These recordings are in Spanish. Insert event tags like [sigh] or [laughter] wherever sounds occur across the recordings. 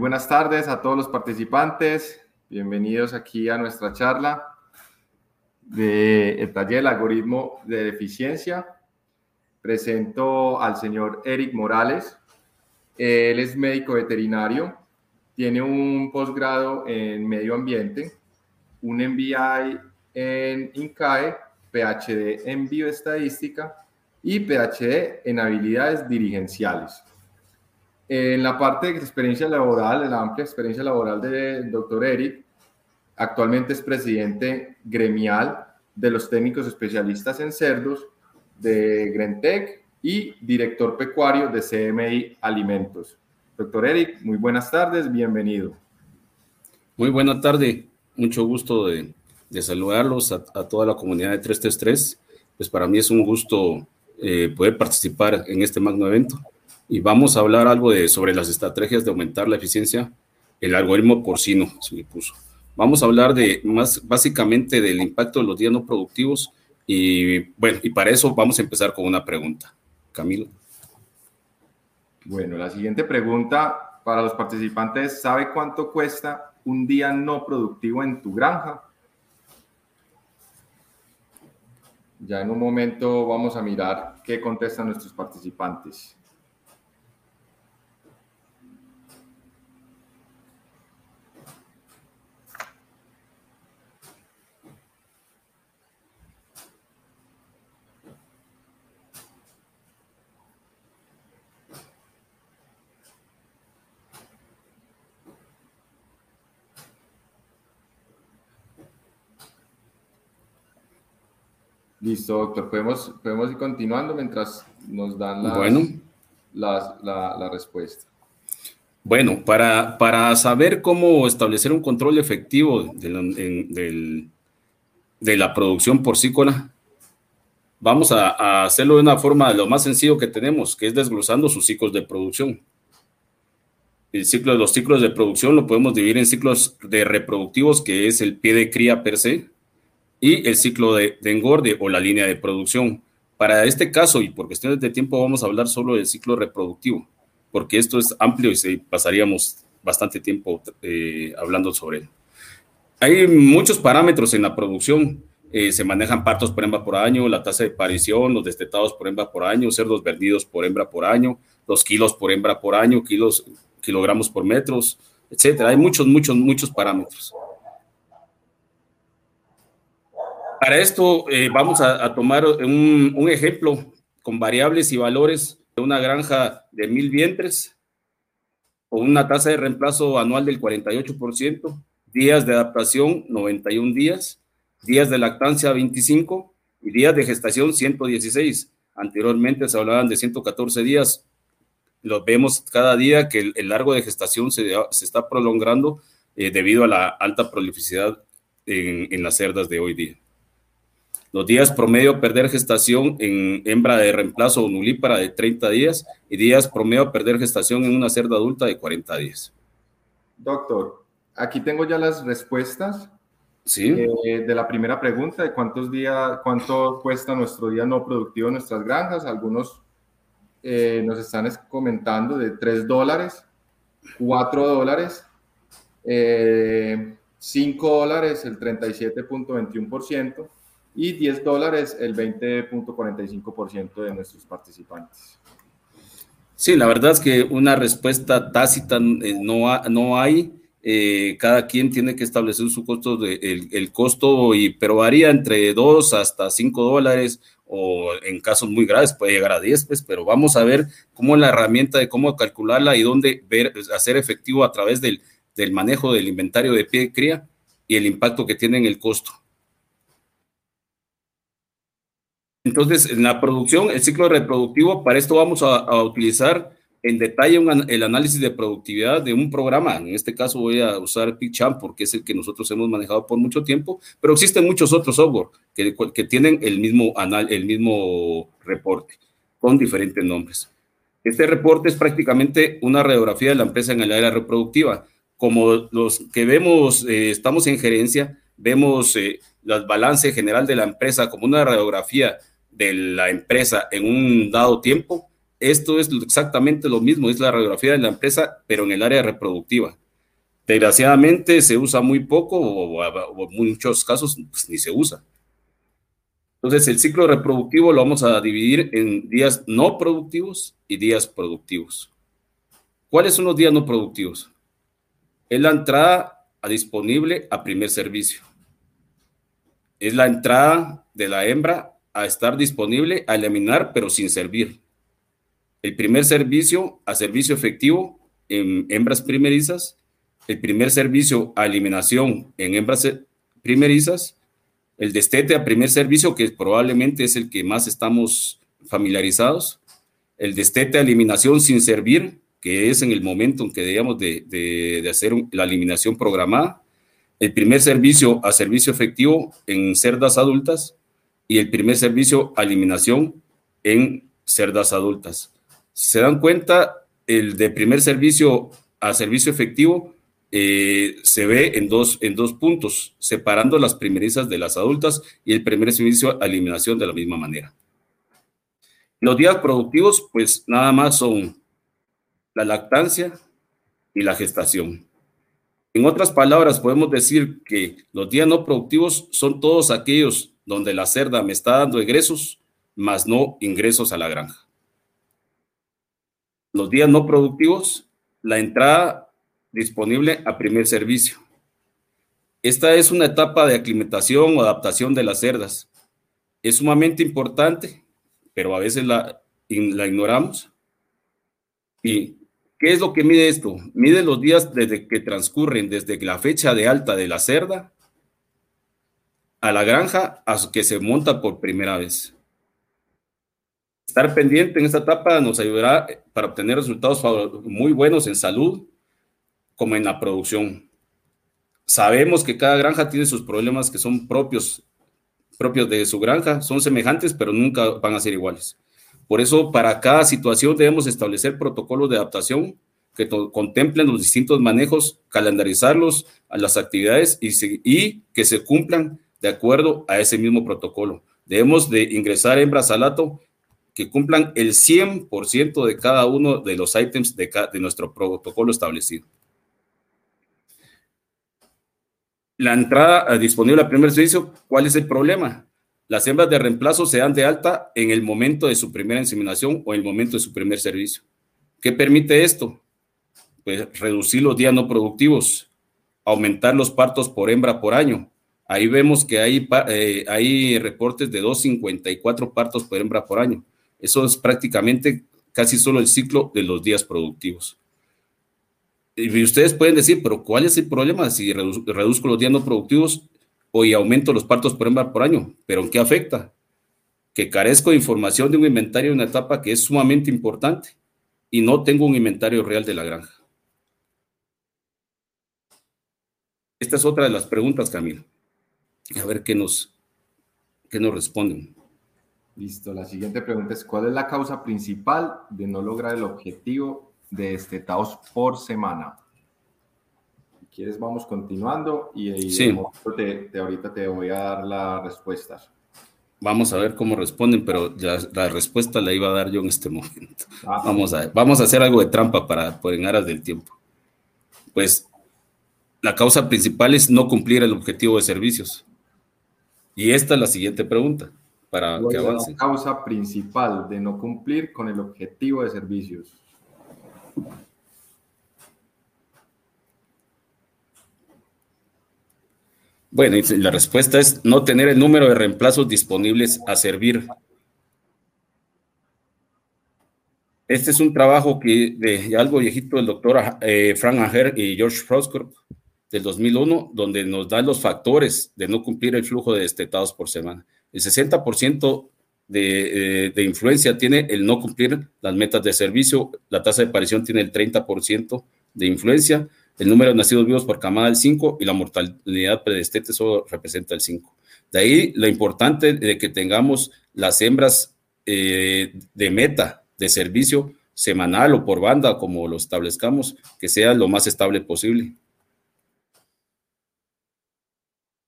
buenas tardes a todos los participantes. Bienvenidos aquí a nuestra charla del taller del algoritmo de eficiencia. Presento al señor Eric Morales. Él es médico veterinario, tiene un posgrado en medio ambiente, un MBI en INCAE, PhD en bioestadística y PhD en habilidades dirigenciales. En la parte de experiencia laboral, en la amplia experiencia laboral del doctor Eric, actualmente es presidente gremial de los técnicos especialistas en cerdos de Grentec y director pecuario de CMI Alimentos. Doctor Eric, muy buenas tardes, bienvenido. Muy buena tarde, mucho gusto de, saludarlos a, toda la comunidad de 333. Pues para mí es un gusto eh, poder participar en este magno evento y vamos a hablar algo de, sobre las estrategias de aumentar la eficiencia, el algoritmo porcino, se me puso. Vamos a hablar de más básicamente del impacto de los días no productivos y bueno, y para eso vamos a empezar con una pregunta. Camilo. Bueno, la siguiente pregunta para los participantes, ¿sabe cuánto cuesta un día no productivo en tu granja? Ya en un momento vamos a mirar qué contestan nuestros participantes. Listo, doctor. Podemos, podemos ir continuando mientras nos dan la, la, respuesta. Bueno, para, para saber cómo establecer un control efectivo de la, de la producción porcícola, vamos a, a, hacerlo de una forma de lo más sencillo que tenemos, que es desglosando sus ciclos de producción. El ciclo los ciclos de producción lo podemos dividir en ciclos de reproductivos, que es el pie de cría per se, y el ciclo de, engorde o la línea de producción. Para este caso y por cuestiones de tiempo vamos a hablar solo del ciclo reproductivo, porque esto es amplio y se pasaríamos bastante tiempo eh, hablando sobre él. Hay muchos parámetros en la producción. Eh, se manejan partos por hembra por año, la tasa de parición, los destetados por hembra por año, cerdos vendidos por hembra por año, los kilos por hembra por año, kilos, kilogramos por metros, etcétera. Hay muchos, muchos, muchos parámetros. Para esto eh, vamos a, tomar un, ejemplo con variables y valores de una granja de mil vientres con una tasa de reemplazo anual del 48%, días de adaptación 91 días, días de lactancia 25 y días de gestación 116. Anteriormente se hablaban de 114 días. Lo vemos cada día que el, largo de gestación se, está prolongando eh, debido a la alta prolificidad en las cerdas de hoy día. Los días promedio perder gestación en hembra de reemplazo o nulípara de 30 días y días promedio perder gestación en una cerda adulta de 40 días. Doctor, aquí tengo ya las respuestas ¿Sí? Eh, de la primera pregunta de cuántos días, cuánto cuesta nuestro día no productivo en nuestras granjas. Algunos eh, nos están comentando de 3 dólares, 4 dólares, 5 eh, dólares, el 37.21% y 10 dólares el 20.45% de nuestros participantes. Sí, la verdad es que una respuesta tácita eh, no, no hay. Eh, cada quien tiene que establecer su costo, de, el, costo, y, pero varía entre 2 hasta 5 dólares o en casos muy graves puede llegar a 10, pues, pero vamos a ver cómo la herramienta de cómo calcularla y dónde ver, hacer efectivo a través del, del manejo del inventario de pie de cría y el impacto que tiene en el costo. Entonces, en la producción, el ciclo reproductivo, para esto vamos a, utilizar en detalle el análisis de productividad de un programa. En este caso voy a usar PicChamp porque es el que nosotros hemos manejado por mucho tiempo, pero existen muchos otros software que, que tienen el mismo, anal, el mismo reporte con diferentes nombres. Este reporte es prácticamente una radiografía de la empresa en el área reproductiva. Como los que vemos, eh, estamos en gerencia, vemos eh, el balance general de la empresa como una radiografía de la empresa en un dado tiempo, esto es exactamente lo mismo, es la radiografía de la empresa, pero en el área reproductiva. Desgraciadamente se usa muy poco o, en muchos casos pues, ni se usa. Entonces el ciclo reproductivo lo vamos a dividir en días no productivos y días productivos. ¿Cuáles son los días no productivos? Es la entrada disponible a primer servicio. Es la entrada de la hembra a estar disponible a eliminar pero sin servir. El primer servicio a servicio efectivo en hembras primerizas. El primer servicio a eliminación en hembras primerizas. El destete a primer servicio, que probablemente es el que más estamos familiarizados. El destete a eliminación sin servir, que es en el momento en que debíamos de, de hacer la eliminación programada. El primer servicio a servicio efectivo en cerdas adultas y el primer servicio a eliminación en cerdas adultas. Si se dan cuenta, el de primer servicio a servicio efectivo eh, se ve en dos, en dos puntos, separando las primerizas de las adultas y el primer servicio a eliminación de la misma manera. Los días productivos, pues nada más son la lactancia y la gestación. En otras palabras, podemos decir que los días no productivos son todos aquellos donde la cerda me está dando egresos, más no ingresos a la granja. Los días no productivos, la entrada disponible a primer servicio. Esta es una etapa de aclimatación o adaptación de las cerdas. Es sumamente importante, pero a veces la, la ignoramos. ¿Y qué es lo que mide esto? Mide los días desde que transcurren desde la fecha de alta de la cerda a la granja a que se monta por primera vez. Estar pendiente en esta etapa nos ayudará para obtener resultados muy buenos en salud como en la producción. Sabemos que cada granja tiene sus problemas que son propios, propios de su granja, son semejantes, pero nunca van a ser iguales. Por eso, para cada situación debemos establecer protocolos de adaptación que contemplen los distintos manejos, calendarizarlos a las actividades y, y que se cumplan de acuerdo a ese mismo protocolo. Debemos de ingresar hembras al que cumplan el 100% de cada uno de los ítems de, de nuestro protocolo establecido. La entrada disponible al primer servicio, ¿cuál es el problema? Las hembras de reemplazo se dan de alta en el momento de su primera inseminación o en el momento de su primer servicio. ¿Qué permite esto? Pues reducir los días no productivos, aumentar los partos por hembra por año, Ahí vemos que hay, eh, hay reportes de 2,54 partos por hembra por año. Eso es prácticamente casi solo el ciclo de los días productivos. Y ustedes pueden decir, pero ¿cuál es el problema si reduzco los días no productivos o y aumento los partos por hembra por año? ¿Pero en qué afecta? Que carezco de información de un inventario en una etapa que es sumamente importante y no tengo un inventario real de la granja. Esta es otra de las preguntas, Camilo a ver qué nos, qué nos responden. Listo, la siguiente pregunta es, ¿cuál es la causa principal de no lograr el objetivo de destetados por semana? Si quieres, vamos continuando y, te, ahorita te voy a dar las respuestas. Vamos a ver cómo responden, pero la respuesta la iba a dar yo en este momento. [laughs] Ah. vamos, a, vamos a hacer algo de trampa para por en aras del tiempo. Pues la causa principal es no cumplir el objetivo de servicios. Y esta es la siguiente pregunta para que avance. La causa principal de no cumplir con el objetivo de servicios. Bueno, la respuesta es no tener el número de reemplazos disponibles a servir. Este es un trabajo que de algo viejito del doctor eh, Frank Aher y George Froskorp del 2001, donde nos dan los factores de no cumplir el flujo de destetados por semana. El 60% de, eh, de, influencia tiene el no cumplir las metas de servicio, la tasa de aparición tiene el 30% de influencia, el número de nacidos vivos por camada el 5 y la mortalidad predestete solo representa el 5. De ahí lo importante de que tengamos las hembras eh, de meta de servicio semanal o por banda, como lo establezcamos, que sea lo más estable posible.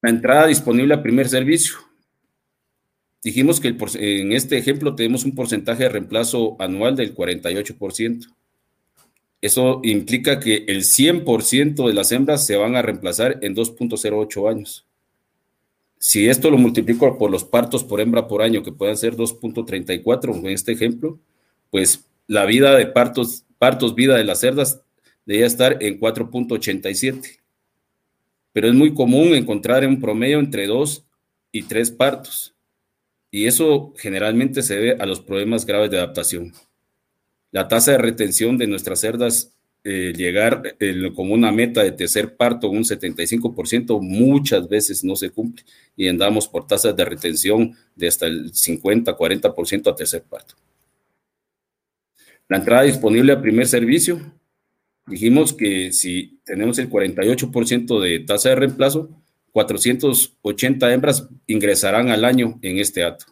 La entrada disponible a primer servicio. dijimos que en este ejemplo tenemos un porcentaje de reemplazo anual del 48%. Eso implica que el 100% de las hembras se van a reemplazar en 2.08 años. Si esto lo multiplico por los partos por hembra por año, que pueden ser 2.34 en este ejemplo, pues la vida de partos, partos vida de las cerdas debería estar en 4.87. Pero es muy común encontrar en un promedio entre 2 y 3 partos. Y eso generalmente se debe a los problemas graves de adaptación. La tasa de retención de nuestras cerdas eh, llegar eh, como una meta de tercer parto un 75% muchas veces no se cumple y andamos por tasas de retención de hasta el 50, 40% a tercer parto. La entrada disponible a primer servicio, dijimos que si tenemos el 48% de tasa de reemplazo, 480 hembras ingresarán al año en este acto.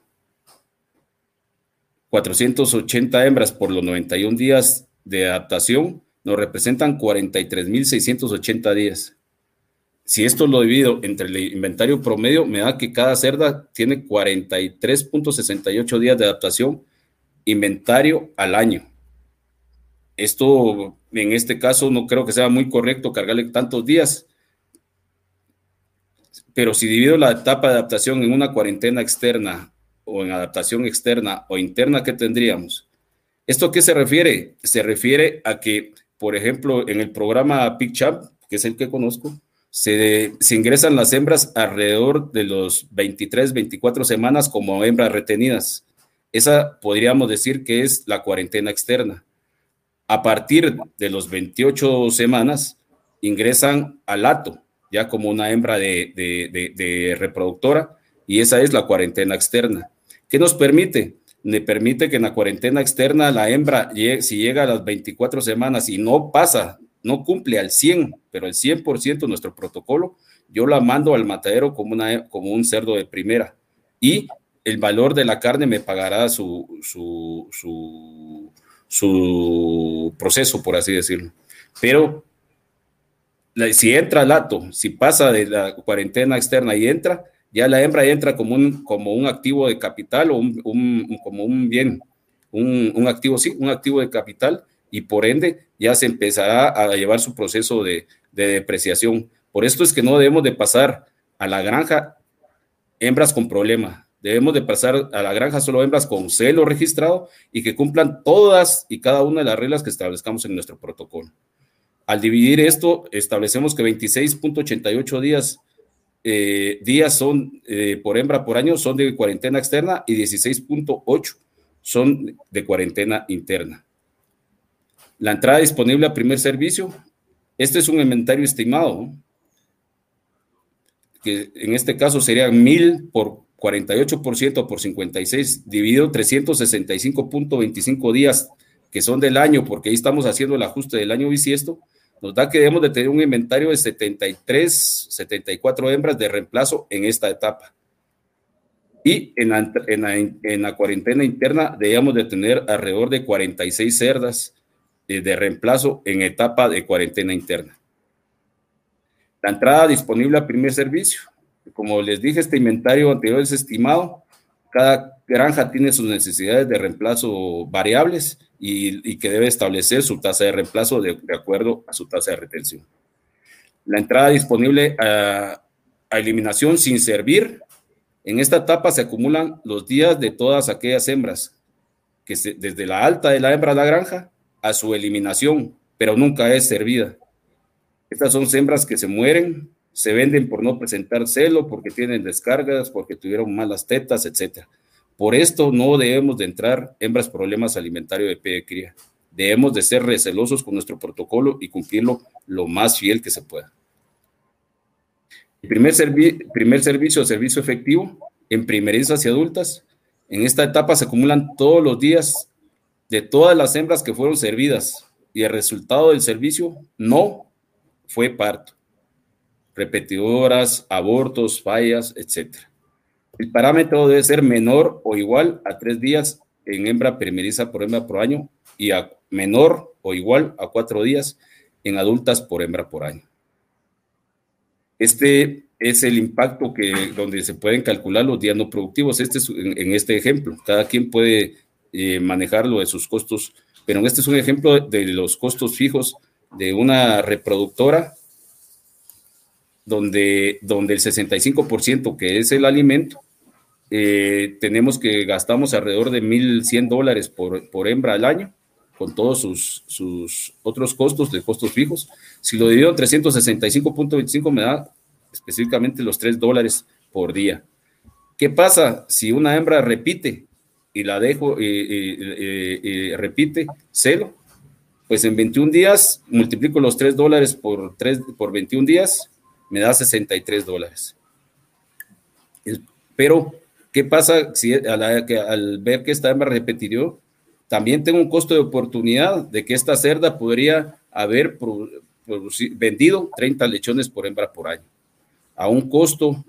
480 hembras por los 91 días de adaptación nos representan 43.680 días. Si esto lo divido entre el inventario promedio, me da que cada cerda tiene 43.68 días de adaptación inventario al año. Esto, en este caso, no creo que sea muy correcto cargarle tantos días, pero si divido la etapa de adaptación en una cuarentena externa o en adaptación externa o interna, ¿qué tendríamos? ¿Esto qué se refiere? Se refiere a que, por ejemplo, en el programa PicChamp, que es el que conozco, se, se, ingresan las hembras alrededor de los 23, 24 semanas como hembras retenidas. Esa podríamos decir que es la cuarentena externa. A partir de los 28 semanas, ingresan al lato, ya como una hembra de, reproductora, y esa es la cuarentena externa. ¿Qué nos permite? Me permite que en la cuarentena externa la hembra, si llega a las 24 semanas y no pasa, no cumple al 100, pero el 100% nuestro protocolo, yo la mando al matadero como, una, como un cerdo de primera. Y el valor de la carne me pagará su, su, su su proceso, por así decirlo. Pero si entra el ato, si pasa de la cuarentena externa y entra, ya la hembra entra como un, como un activo de capital o un, como un bien, un, activo, sí, un activo de capital y por ende ya se empezará a llevar su proceso de, de depreciación. Por esto es que no debemos de pasar a la granja hembras con problema, Debemos de pasar a la granja solo hembras con celo registrado y que cumplan todas y cada una de las reglas que establezcamos en nuestro protocolo. Al dividir esto, establecemos que 26.88 días, eh, días son eh, por hembra por año son de cuarentena externa y 16.8 son de cuarentena interna. La entrada disponible a primer servicio, este es un inventario estimado, que en este caso sería mil por 48% por 56, dividido 365.25 días que son del año, porque ahí estamos haciendo el ajuste del año bisiesto, nos da que debemos de tener un inventario de 73, 74 hembras de reemplazo en esta etapa. Y en la, en la, cuarentena interna debemos de tener alrededor de 46 cerdas de, de reemplazo en etapa de cuarentena interna. La entrada disponible a primer servicio. Como les dije, este inventario anterior es estimado. Cada granja tiene sus necesidades de reemplazo variables y, que debe establecer su tasa de reemplazo de, acuerdo a su tasa de retención. La entrada disponible a, eliminación sin servir. En esta etapa se acumulan los días de todas aquellas hembras, que desde la alta de la hembra de la granja a su eliminación, pero nunca es servida. Estas son hembras que se mueren se venden por no presentar celo, porque tienen descargas, porque tuvieron malas tetas, etc. Por esto no debemos de entrar hembras problemas alimentarios de pie de cría. Debemos de ser recelosos con nuestro protocolo y cumplirlo lo más fiel que se pueda. El primer, primer servicio, servicio efectivo, en primerizas y adultas. En esta etapa se acumulan todos los días de todas las hembras que fueron servidas y el resultado del servicio no fue parto repetidoras, abortos, fallas, etc. El parámetro debe ser menor o igual a tres días en hembra primeriza por hembra por año y a menor o igual a cuatro días en adultas por hembra por año. Este es el impacto que donde se pueden calcular los días no productivos. Este es en, este ejemplo. Cada quien puede eh, manejarlo de sus costos, pero este es un ejemplo de los costos fijos de una reproductora donde, donde el 65% que es el alimento, eh, tenemos que gastamos alrededor de 1.100 dólares por, por hembra al año, con todos sus, sus otros costos de costos fijos. Si lo divido en 365.25 me da específicamente los 3 dólares por día. ¿Qué pasa si una hembra repite y la dejo, y repite, celo? Pues en 21 días multiplico los 3 dólares por, 3, por 21 días, me da 63 dólares. Pero, ¿qué pasa si al ver que esta hembra repetió, también tengo un costo de oportunidad de que esta cerda podría haber vendido 30 lechones por hembra por año. A un costo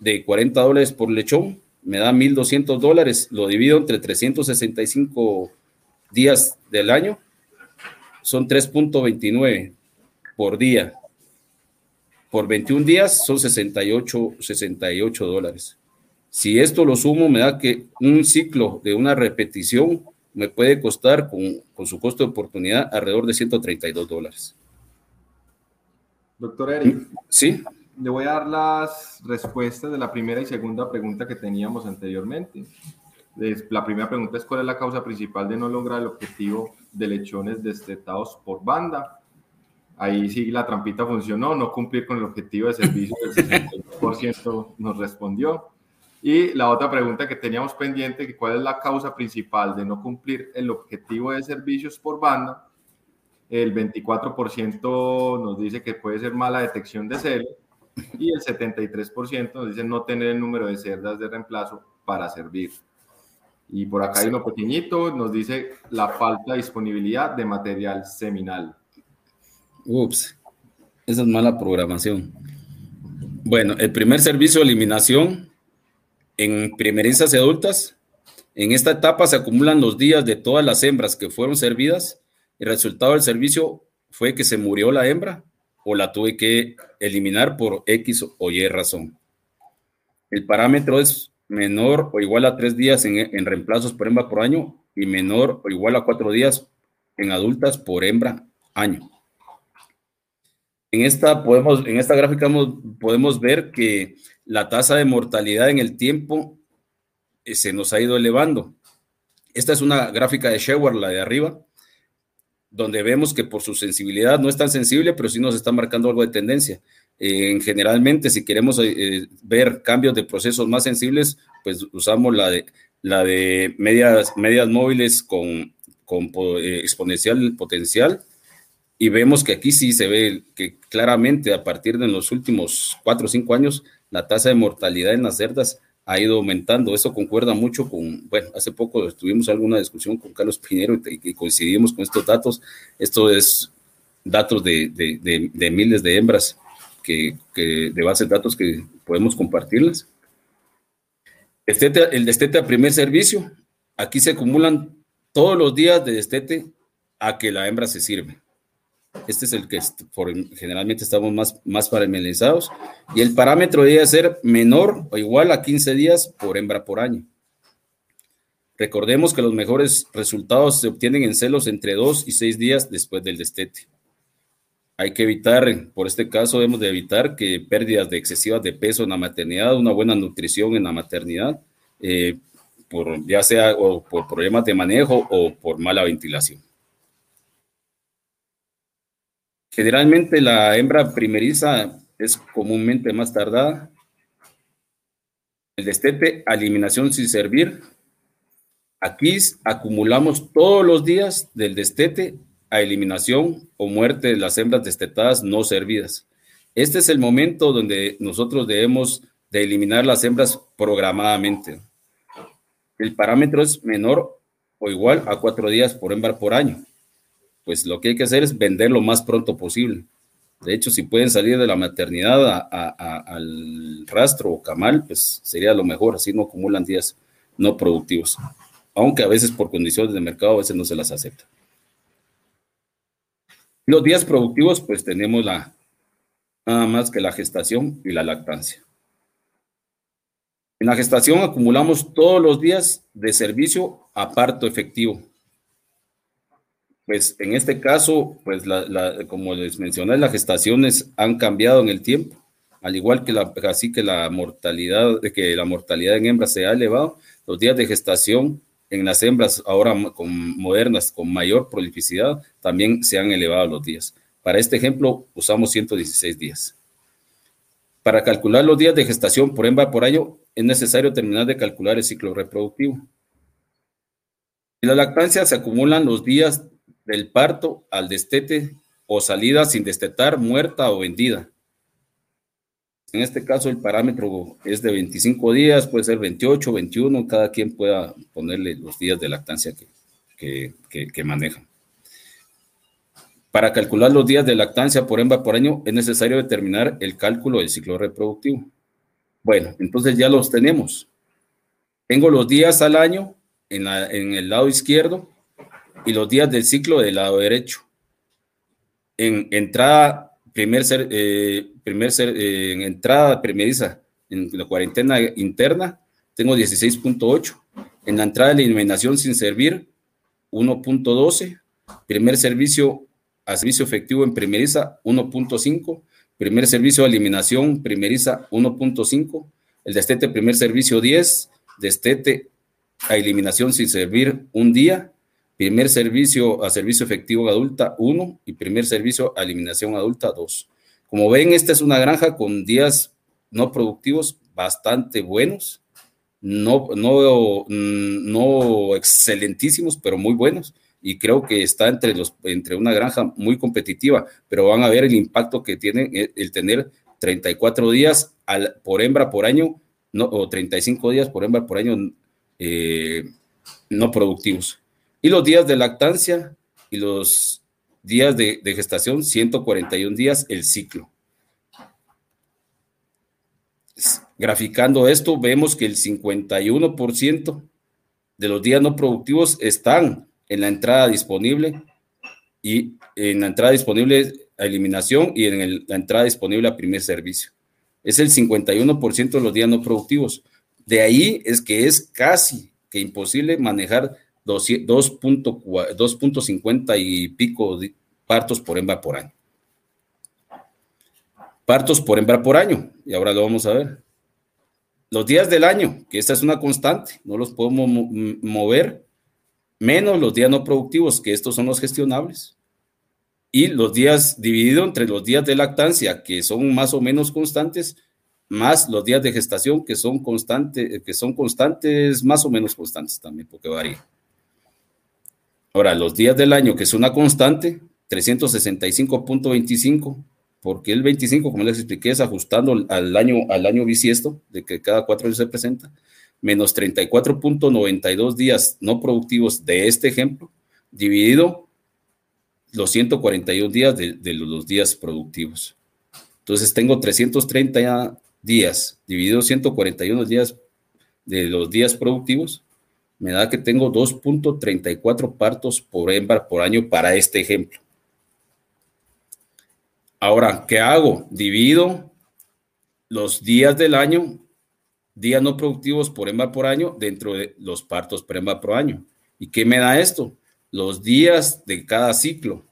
de 40 dólares por lechón, me da 1.200 dólares, lo divido entre 365 días del año, son 3.29 por día por 21 días son 68, 68 dólares. Si esto lo sumo, me da que un ciclo de una repetición me puede costar con, su costo de oportunidad alrededor de 132 dólares. Doctor Eric. Sí. Le voy a dar las respuestas de la primera y segunda pregunta que teníamos anteriormente. La primera pregunta es cuál es la causa principal de no lograr el objetivo de lechones destetados por banda. Ahí sí la trampita funcionó, no cumplir con el objetivo de servicio del 60% nos respondió. Y la otra pregunta que teníamos pendiente, que cuál es la causa principal de no cumplir el objetivo de servicios por banda, el 24% nos dice que puede ser mala detección de celo y el 73% nos dice no tener el número de cerdas de reemplazo para servir. Y por acá hay uno pequeñito, nos dice la falta de disponibilidad de material seminal. Ups, esa es mala programación. Bueno, el primer servicio de eliminación en primerizas y adultas. En esta etapa se acumulan los días de todas las hembras que fueron servidas. El resultado del servicio fue que se murió la hembra o la tuve que eliminar por X o Y razón. El parámetro es menor o igual a tres días en, en reemplazos por hembra por año y menor o igual a cuatro días en adultas por hembra año. En esta, podemos, en esta gráfica podemos ver que la tasa de mortalidad en el tiempo eh, se nos ha ido elevando. Esta es una gráfica de Shewar, la de arriba, donde vemos que por su sensibilidad no es tan sensible, pero sí nos está marcando algo de tendencia. Eh, generalmente, si queremos eh, ver cambios de procesos más sensibles, pues usamos la de, la de medias, medias móviles con, con exponencial potencial y vemos que aquí sí se ve que claramente a partir de los últimos cuatro o cinco años la tasa de mortalidad en las cerdas ha ido aumentando. Eso concuerda mucho con, bueno, hace poco tuvimos alguna discusión con Carlos Pinero y, coincidimos con estos datos. Esto es datos de, de, miles de hembras que, que, de base de datos que podemos compartirlas. el destete a primer servicio, aquí se acumulan todos los días de destete a que la hembra se sirve. Este es el que generalmente estamos más, más parametrizados. Y el parámetro debe ser menor o igual a 15 días por hembra por año. Recordemos que los mejores resultados se obtienen en celos entre 2 y 6 días después del destete. Hay que evitar, por este caso, debemos de evitar que pérdidas de excesivas de peso en la maternidad, una buena nutrición en la maternidad, eh, por, ya sea o por problemas de manejo o por mala ventilación. Generalmente la hembra primeriza es comúnmente más tardada. El destete, eliminación sin servir. Aquí acumulamos todos los días del destete a eliminación o muerte de las hembras destetadas no servidas. Este es el momento donde nosotros debemos de eliminar las hembras programadamente. El parámetro es menor o igual a cuatro días por hembra por año pues lo que hay que hacer es vender lo más pronto posible. De hecho, si pueden salir de la maternidad al rastro o camal, pues sería lo mejor, así no acumulan días no productivos, aunque a veces por condiciones de mercado a veces no se las acepta. Los días productivos, pues tenemos la, nada más que la gestación y la lactancia. En la gestación acumulamos todos los días de servicio a parto efectivo. Pues en este caso, pues como les mencioné, las gestaciones han cambiado en el tiempo, al igual que la, así que la mortalidad, que la mortalidad en hembras se ha elevado, los días de gestación en las hembras ahora con modernas con mayor prolificidad también se han elevado los días. Para este ejemplo usamos 116 días. Para calcular los días de gestación por hembra por año es necesario terminar de calcular el ciclo reproductivo. En la lactancia se acumulan los días del parto al destete o salida sin destetar, muerta o vendida. En este caso el parámetro es de 25 días, puede ser 28, 21, cada quien pueda ponerle los días de lactancia que, que, manejan. Para calcular los días de lactancia por hembra por año es necesario determinar el cálculo del ciclo reproductivo. Bueno, entonces ya los tenemos. Tengo los días al año en, en el lado izquierdo y los días del ciclo del lado derecho. En entrada primer ser, eh, primer ser eh, en entrada primeriza en la cuarentena interna, tengo 16.8. En la entrada de eliminación sin servir, 1.12. Primer servicio a servicio efectivo en primeriza, 1.5. Primer servicio de eliminación primeriza, 1.5. El destete primer servicio, 10. Destete a eliminación sin servir, un día primer servicio a servicio efectivo adulta 1 y primer servicio a eliminación adulta 2. Como ven, esta es una granja con días no productivos bastante buenos, no, no, no excelentísimos, pero muy buenos. Y creo que está entre, los, entre una granja muy competitiva, pero van a ver el impacto que tiene el, tener 34 días por hembra por año, no, o 35 días por hembra por año eh, no productivos. Y los días de lactancia y los días de, gestación, 141 días el ciclo. Graficando esto, vemos que el 51% de los días no productivos están en la entrada disponible y en la entrada disponible a eliminación y en la entrada disponible a primer servicio. Es el 51% de los días no productivos. De ahí es que es casi que imposible manejar 2.50 y pico partos por hembra por año. Partos por hembra por año, y ahora lo vamos a ver. Los días del año, que esta es una constante, no los podemos mover, menos los días no productivos, que estos son los gestionables. Y los días dividido entre los días de lactancia, que son más o menos constantes, más los días de gestación, que son constantes, que son constantes, más o menos constantes también, porque varía. Ahora, los días del año, que es una constante, 365.25, porque el 25, como les expliqué, es ajustando al año, al año bisiesto, de que cada cuatro años se presenta, menos 34.92 días no productivos de este ejemplo, dividido los 141 días de, de los días productivos. Entonces tengo 330 días, dividido 141 días de los días productivos, me da que tengo 2.34 partos por hembra por año para este ejemplo. Ahora, ¿qué hago? Divido los días del año, días no productivos por hembra por año, dentro de los partos por hembra por año. ¿Y qué me da esto? Los días de cada ciclo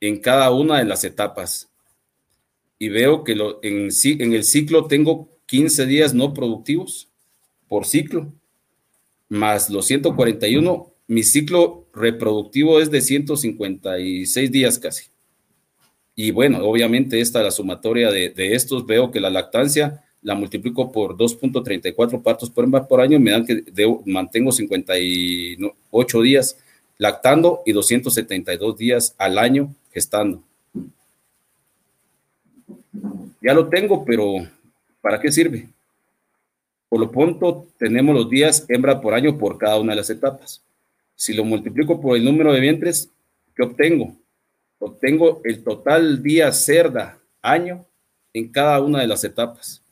en cada una de las etapas. Y veo que en, el ciclo tengo 15 días no productivos por ciclo más los 141, mi ciclo reproductivo es de 156 días casi. Y bueno, obviamente esta la sumatoria de, estos, veo que la lactancia la multiplico por 2.34 partos por por año, me dan que mantengo 58 días lactando y 272 días al año gestando. Ya lo tengo, pero ¿para qué sirve? Por lo pronto, tenemos los días hembra por año por cada una de las etapas. Si lo multiplico por el número de vientres, ¿qué obtengo? Obtengo el total día cerda año en cada una de las etapas.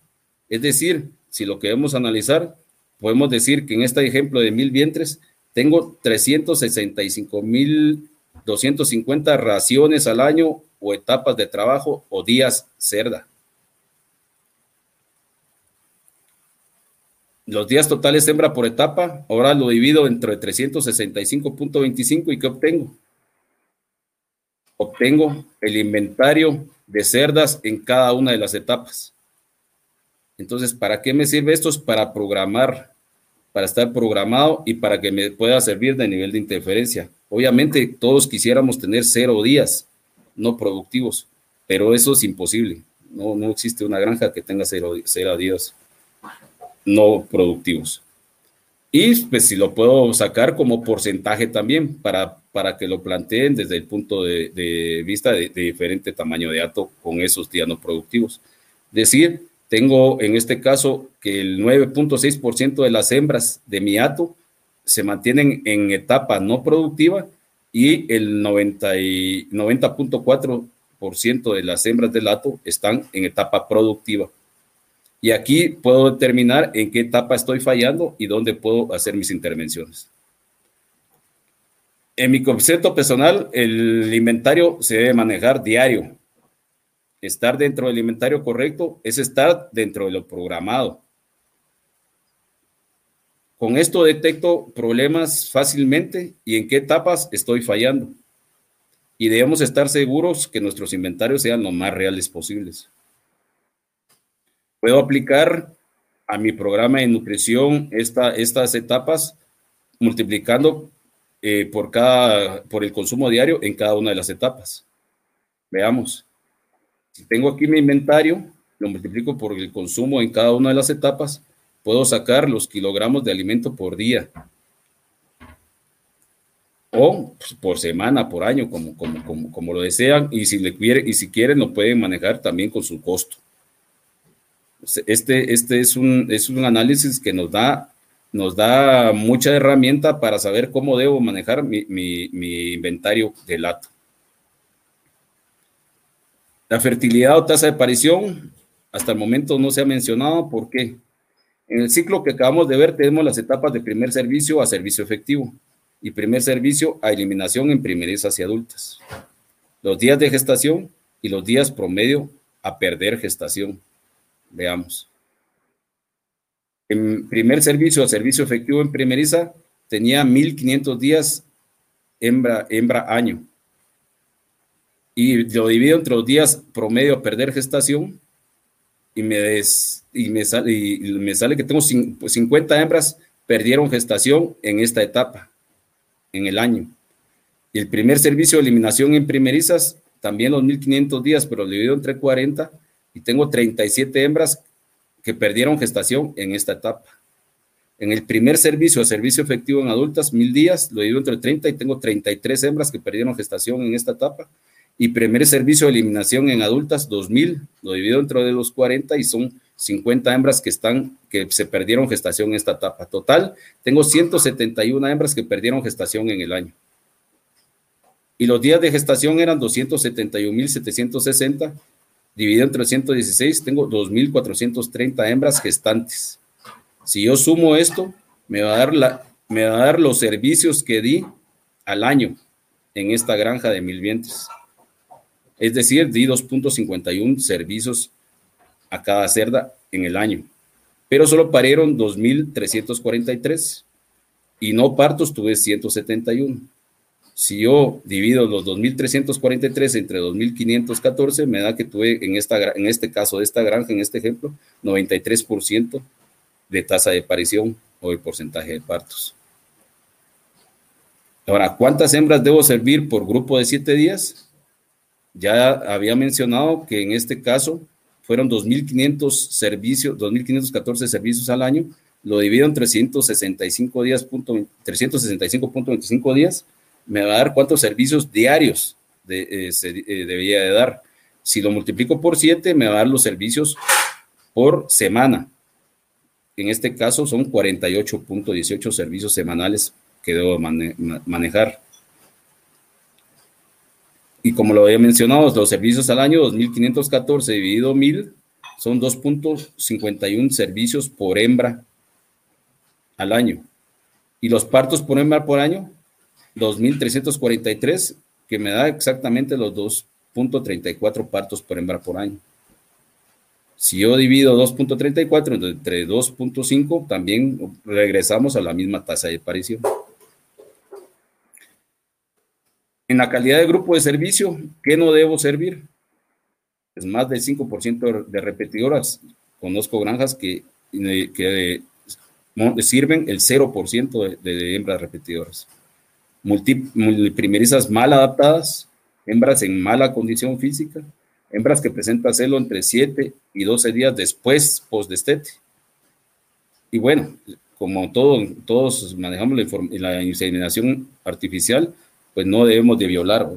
Es decir, si lo queremos analizar, podemos decir que en este ejemplo de mil vientres, tengo 365 mil 250 raciones al año o etapas de trabajo o días cerda. Los días totales hembra por etapa, ahora lo divido entre 365.25 y ¿qué obtengo? Obtengo el inventario de cerdas en cada una de las etapas. Entonces, ¿para qué me sirve esto? Es para programar, para estar programado y para que me pueda servir de nivel de interferencia. Obviamente, todos quisiéramos tener cero días no productivos, pero eso es imposible. No, no existe una granja que tenga cero, cero días no productivos. Y pues si lo puedo sacar como porcentaje también para, para que lo planteen desde el punto de, vista de, diferente tamaño de ato con esos días no productivos. Decir, tengo en este caso que el 9.6% de las hembras de mi ato se mantienen en etapa no productiva y el 90.4% de las hembras del ato están en etapa productiva. Y aquí puedo determinar en qué etapa estoy fallando y dónde puedo hacer mis intervenciones. En mi concepto personal, el inventario se debe manejar diario. Estar dentro del inventario correcto es estar dentro de lo programado. Con esto detecto problemas fácilmente y en qué etapas estoy fallando. Y debemos estar seguros que nuestros inventarios sean lo más reales posibles. Puedo aplicar a mi programa de nutrición estas etapas multiplicando eh, por, cada, por el consumo diario en cada una de las etapas. Veamos. Si tengo aquí mi inventario, lo multiplico por el consumo en cada una de las etapas, puedo sacar los kilogramos de alimento por día. O pues, por semana, por año, como, como, lo desean. Y si, le quiere, y si quieren, lo pueden manejar también con su costo. Este, este es, un, es un análisis que nos da, nos da mucha herramienta para saber cómo debo manejar mi, mi, inventario de lato. La fertilidad o tasa de aparición, hasta el momento no se ha mencionado. ¿Por qué? En el ciclo que acabamos de ver tenemos las etapas de primer servicio a servicio efectivo y primer servicio a eliminación en primerizas y adultas. Los días de gestación y los días promedio a perder gestación. Veamos. En primer servicio, servicio efectivo en primeriza, tenía 1500 días hembra, hembra año. Y lo divido entre los días promedio a perder gestación y me, sale, y me sale que tengo 50 hembras perdieron gestación en esta etapa, en el año. Y el primer servicio de eliminación en primerizas, también los 1500 días, pero dividido entre 40, y tengo 37 hembras que perdieron gestación en esta etapa. En el primer servicio, de servicio efectivo en adultas, mil días, lo divido entre 30 y tengo 33 hembras que perdieron gestación en esta etapa. Y primer servicio de eliminación en adultas, 2000, lo divido entre los 40 y son 50 hembras que están, que se perdieron gestación en esta etapa. Total, tengo 171 hembras que perdieron gestación en el año. Y los días de gestación eran 271.760 dividido entre 116, tengo 2.430 hembras gestantes. Si yo sumo esto, me va, a dar la, me va a dar los servicios que di al año en esta granja de mil vientres. Es decir, di 2.51 servicios a cada cerda en el año. Pero solo parieron 2.343 y no partos tuve 171. Si yo divido los 2.343 entre 2.514, me da que tuve en, esta, en este caso de esta granja, en este ejemplo, 93% de tasa de aparición o de porcentaje de partos. Ahora, ¿cuántas hembras debo servir por grupo de 7 días? Ya había mencionado que en este caso fueron 2.500 servicios, 2.514 servicios al año, lo divido en 365 días, 365.25 días, me va a dar cuántos servicios diarios de, eh, se, eh, debía de dar. Si lo multiplico por 7, me va a dar los servicios por semana. En este caso son 48.18 servicios semanales que debo manejar. Y como lo había mencionado, los servicios al año 2.514 dividido 1.000 son 2.51 servicios por hembra al año. Y los partos por hembra por año 2.343, que me da exactamente los 2.34 partos por hembra por año. Si yo divido 2.34 entre 2.5, también regresamos a la misma tasa de aparición. En la calidad de grupo de servicio, ¿qué no debo servir? Es más del 5% de repetidoras. Conozco granjas que, que sirven el 0% de, hembras repetidoras. Multiprimerizas mal adaptadas, hembras en mala condición física, hembras que presentan celo entre 7 y 12 días después post-destete. Y bueno, como todos manejamos la, la, inseminación artificial, pues no debemos de violar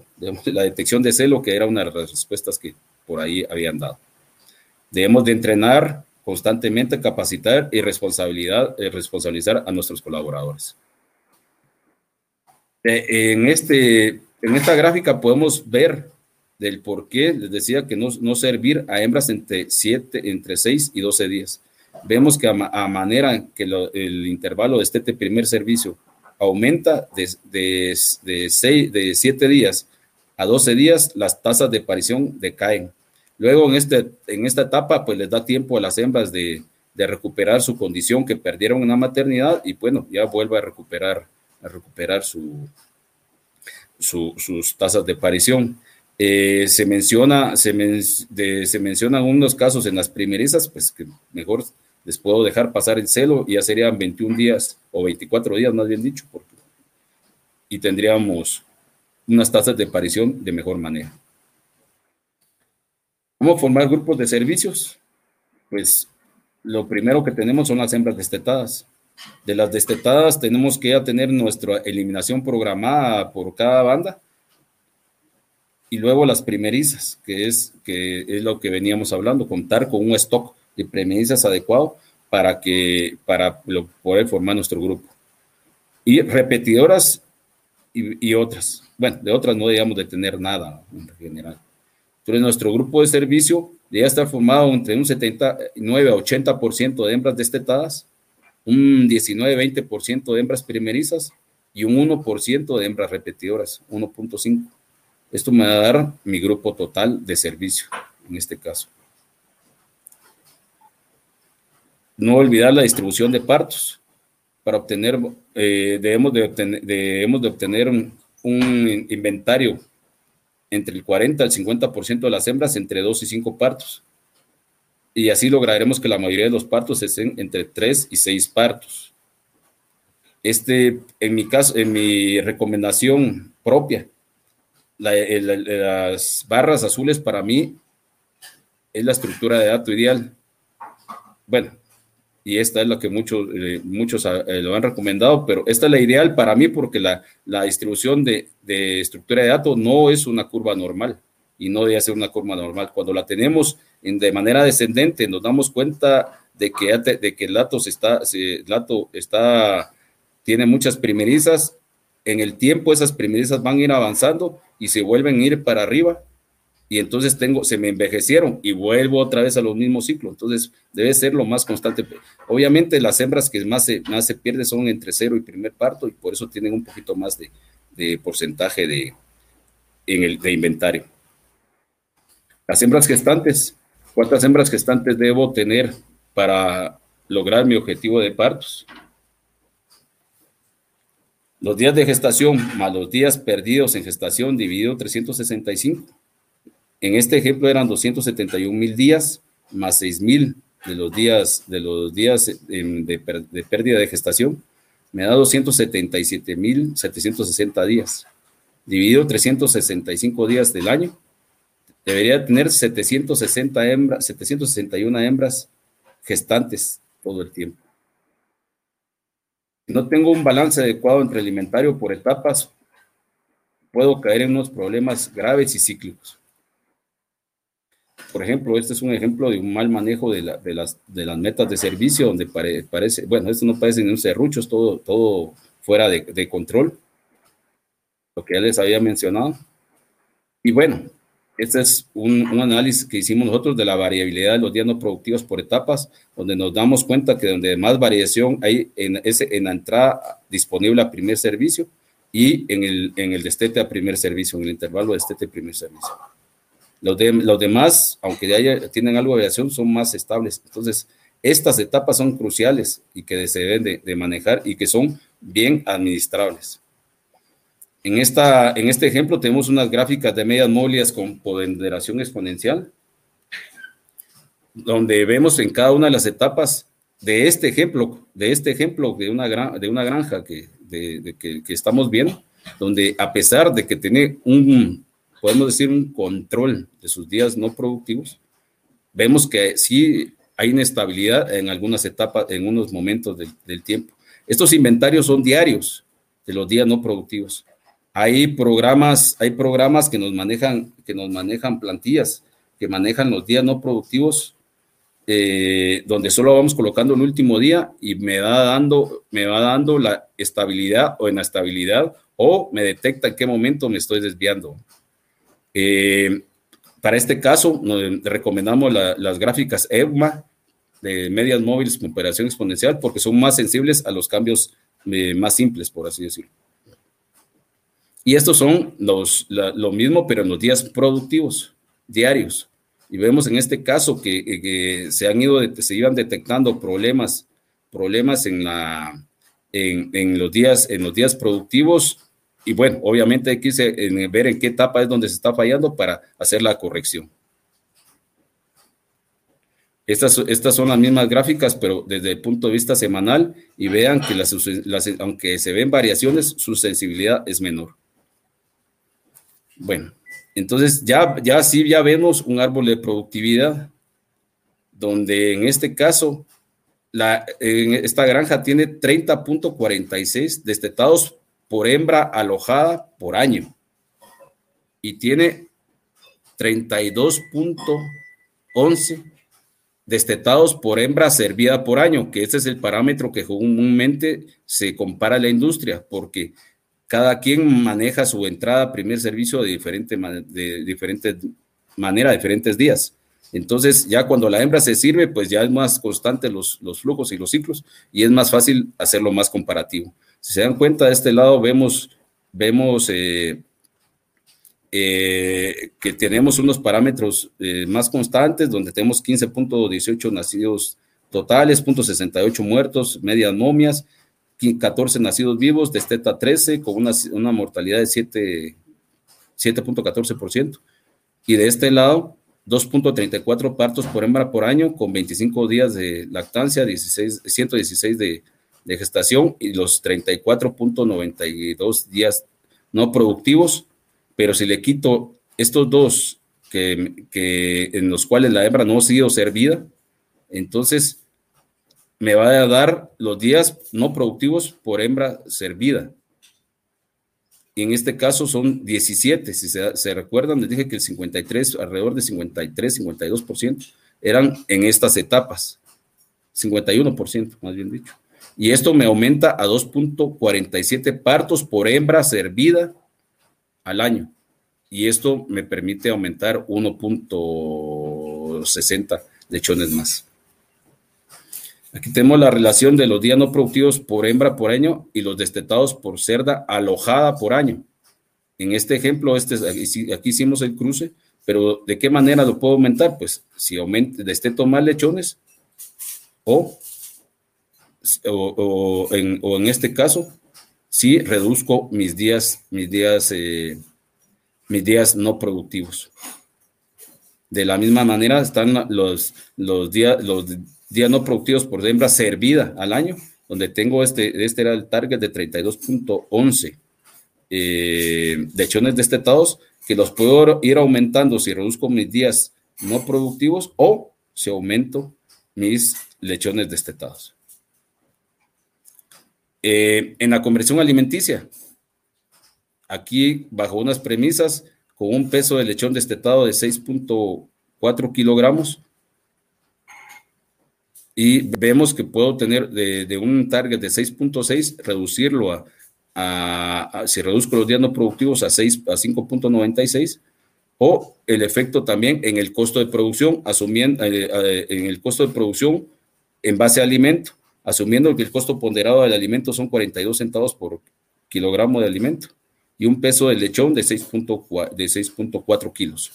la detección de celo, que era una de las respuestas que por ahí habían dado. Debemos de entrenar constantemente, capacitar y responsabilidad, eh, responsabilizar a nuestros colaboradores. En, este, en esta gráfica podemos ver del por qué les decía que no, no servir a hembras entre, siete, entre 6 y 12 días. Vemos que a, manera que el intervalo de este primer servicio aumenta de, de, de, de 7 días a 12 días, las tasas de aparición decaen. Luego en, este, en esta etapa, pues les da tiempo a las hembras de, de recuperar su condición que perdieron en la maternidad y bueno, ya vuelve a recuperar, a recuperar su, sus tasas de aparición. Eh, se menciona, se, se mencionan unos casos en las primerizas, pues que mejor les puedo dejar pasar el celo y ya serían 21 días o 24 días, más bien dicho, porque, y tendríamos unas tasas de aparición de mejor manera. ¿Cómo formar grupos de servicios? Pues lo primero que tenemos son las hembras destetadas. De las destetadas tenemos que ya tener nuestra eliminación programada por cada banda y luego las primerizas, que es, que es lo que veníamos hablando, contar con un stock de primerizas adecuado para, que, para poder formar nuestro grupo. Y repetidoras y, otras. Bueno, de otras no debíamos de tener nada en general. Entonces, nuestro grupo de servicio debe estar formado entre un 79 a 80% de hembras destetadas, un 19-20% de hembras primerizas y un 1% de hembras repetidoras, 1.5. Esto me va a dar mi grupo total de servicio, en este caso. No olvidar la distribución de partos. Para obtener, eh, debemos, de obtener debemos de obtener un, inventario entre el 40 al 50% de las hembras entre 2 y 5 partos. Y así lograremos que la mayoría de los partos estén entre 3 y 6 partos. Este, en mi caso, en mi recomendación propia, las barras azules para mí es la estructura de dato ideal. Bueno, y esta es la que muchos, eh, muchos eh, lo han recomendado, pero esta es la ideal para mí porque la, la distribución de, de, estructura de datos no es una curva normal y no debe ser una curva normal. Cuando la tenemos en, de manera descendente, nos damos cuenta de que, de que el dato, está, el dato está, tiene muchas primerizas en el tiempo esas primerizas van a ir avanzando y se vuelven a ir para arriba y entonces tengo, se me envejecieron y vuelvo otra vez a los mismos ciclos. Entonces debe ser lo más constante. Obviamente las hembras que más se, más se pierden son entre cero y primer parto y por eso tienen un poquito más de, de porcentaje de, en el, de inventario. Las hembras gestantes, ¿cuántas hembras gestantes debo tener para lograr mi objetivo de partos? Los días de gestación más los días perdidos en gestación dividido 365. En este ejemplo eran 271 mil días más 6 mil de los días, de, los días de, pérdida de gestación. Me da 277 mil 760 días. Dividido 365 días del año. Debería tener 760 hembras, 761 hembras gestantes todo el tiempo no tengo un balance adecuado entre alimentario por etapas, puedo caer en unos problemas graves y cíclicos. Por ejemplo, este es un ejemplo de un mal manejo de, las, de las, metas de servicio, donde parece, bueno, esto no parece ni un serrucho, es todo, todo fuera de, de control, lo que ya les había mencionado. Y bueno, este es un, análisis que hicimos nosotros de la variabilidad de los días no productivos por etapas, donde nos damos cuenta que donde más variación hay en, en la entrada disponible a primer servicio y en el, en el destete a primer servicio, en el intervalo de destete a primer servicio. Los, de, los demás, aunque haya, tienen algo de variación, son más estables. Entonces, estas etapas son cruciales y que se deben de, manejar y que son bien administrables. En, esta, en este ejemplo tenemos unas gráficas de medias móviles con ponderación exponencial, donde vemos en cada una de las etapas de este ejemplo, de este ejemplo de una, de una granja que, que, que, estamos viendo, donde a pesar de que tiene un, podemos decir, un control de sus días no productivos, vemos que sí hay inestabilidad en algunas etapas, en unos momentos del, tiempo. Estos inventarios son diarios de los días no productivos. Hay programas, hay programas que nos manejan, que nos manejan plantillas, que manejan los días no productivos, eh, donde solo vamos colocando el último día y me va dando, me va dando la estabilidad o inestabilidad o me detecta en qué momento me estoy desviando. Eh, para este caso, nos recomendamos las gráficas EVMA de medias móviles con operación exponencial porque son más sensibles a los cambios eh, más simples, por así decirlo. Y estos son los, lo mismo, pero en los días productivos, diarios. Y vemos en este caso que, que se han ido, se iban detectando problemas, problemas en, la, en, en, los días, en los días productivos y bueno, obviamente hay que ver en qué etapa es donde se está fallando para hacer la corrección. Estas, estas son las mismas gráficas, pero desde el punto de vista semanal y vean que las, aunque se ven variaciones, su sensibilidad es menor. Bueno, entonces ya, ya sí, ya vemos un árbol de productividad, donde en este caso, la, esta granja tiene 30.46 destetados por hembra alojada por año y tiene 32.11 destetados por hembra servida por año, que ese es el parámetro que comúnmente se compara a la industria, porque cada quien maneja su entrada primer servicio de diferente, de manera, diferentes días. Entonces, ya cuando la hembra se sirve, pues ya es más constante los, los flujos y los ciclos y es más fácil hacerlo más comparativo. Si se dan cuenta, de este lado vemos, vemos eh, eh, que tenemos unos parámetros eh, más constantes, donde tenemos 15.18 nacidos totales, .68 muertos, medias momias, 14 nacidos vivos, desteta 13, con una, una mortalidad de 7.14%. Y de este lado, 2.34 partos por hembra por año, con 25 días de lactancia, 16, 116 de gestación y los 34.92 días no productivos, pero si le quito estos dos que, que, en los cuales la hembra no ha sido servida, entonces me va a dar los días no productivos por hembra servida. Y en este caso son 17, si se, se recuerdan, les dije que el 53, alrededor de 53, 52% eran en estas etapas, 51% más bien dicho y esto me aumenta a 2.47 partos por hembra servida al año. Y esto me permite aumentar 1.60 lechones más. Aquí tenemos la relación de los días no productivos por hembra por año y los destetados por cerda alojada por año. En este ejemplo, este, aquí hicimos el cruce, pero ¿de qué manera lo puedo aumentar? Pues si aumento, desteto más lechones o o, en, este caso, sí reduzco mis días, mis días, eh, mis días no productivos. De la misma manera están los, los, días, los días no productivos por hembra servida al año, donde tengo este, este era el target de 32.11 eh, lechones destetados, que los puedo ir aumentando si reduzco mis días no productivos o si aumento mis lechones destetados. Eh, en la conversión alimenticia, aquí bajo unas premisas, con un peso de lechón destetado de 6.4 kilogramos, y vemos que puedo tener de, un target de 6.6, reducirlo a, si reduzco los días no productivos a, 6, a 5.96, o el efecto también en el costo de producción, asumiendo eh, eh, en el costo de producción en base a alimento asumiendo que el costo ponderado del alimento son 42 centavos por kilogramo de alimento y un peso de lechón de 6.4 kilos.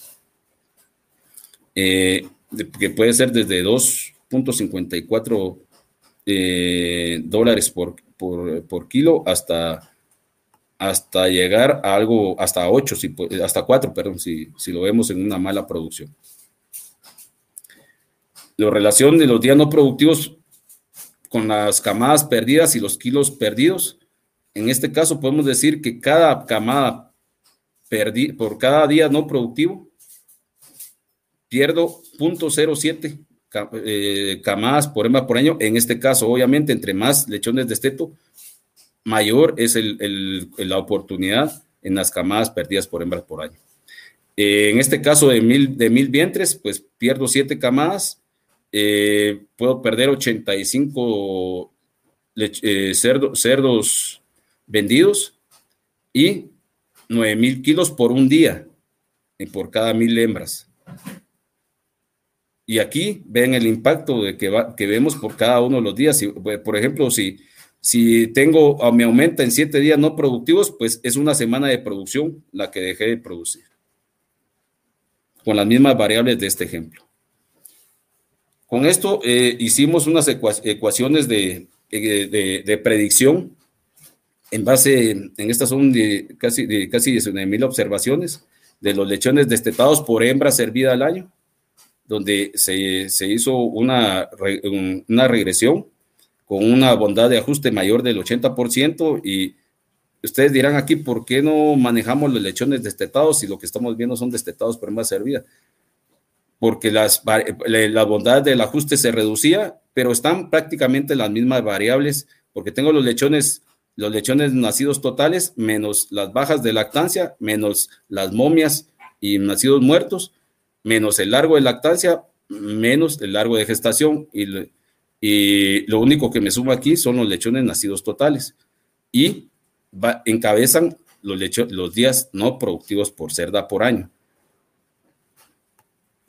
eh, que puede ser desde 2.54 eh, dólares por, por, kilo hasta, hasta llegar a algo, hasta 8, si, hasta 4, perdón, si, si lo vemos en una mala producción. La relación de los días no productivos con las camadas perdidas y los kilos perdidos. En este caso podemos decir que cada camada perdida, por cada día no productivo, pierdo 0.07 eh, camadas por hembra por año. En este caso, obviamente, entre más lechones de esteto, mayor es la oportunidad en las camadas perdidas por hembras por año. Eh, en este caso de mil, de mil vientres, pues pierdo siete camadas, eh, puedo perder 85 cerdos vendidos y 9 mil kilos por un día por cada mil hembras. Y aquí ven el impacto de que, que vemos por cada uno de los días. Pues, por ejemplo, si, si tengo, me aumenta en siete días no productivos, pues es una semana de producción la que dejé de producir. Con las mismas variables de este ejemplo. Con esto eh, hicimos unas ecuaciones de, de, predicción en base, en estas son casi, casi 19 mil observaciones de los lechones destetados por hembra servida al año donde se, hizo una, una regresión con una bondad de ajuste mayor del 80% y ustedes dirán aquí, ¿por qué no manejamos los lechones destetados si lo que estamos viendo son destetados por más servida? Porque las, la bondad del ajuste se reducía, pero están prácticamente las mismas variables, porque tengo los lechones, los lechones nacidos totales, menos las bajas de lactancia, menos las momias y nacidos muertos, menos el largo de lactancia, menos el largo de gestación. Y, y lo único que me suma aquí son los lechones nacidos totales. Y encabezan los, los días no productivos por cerda por año.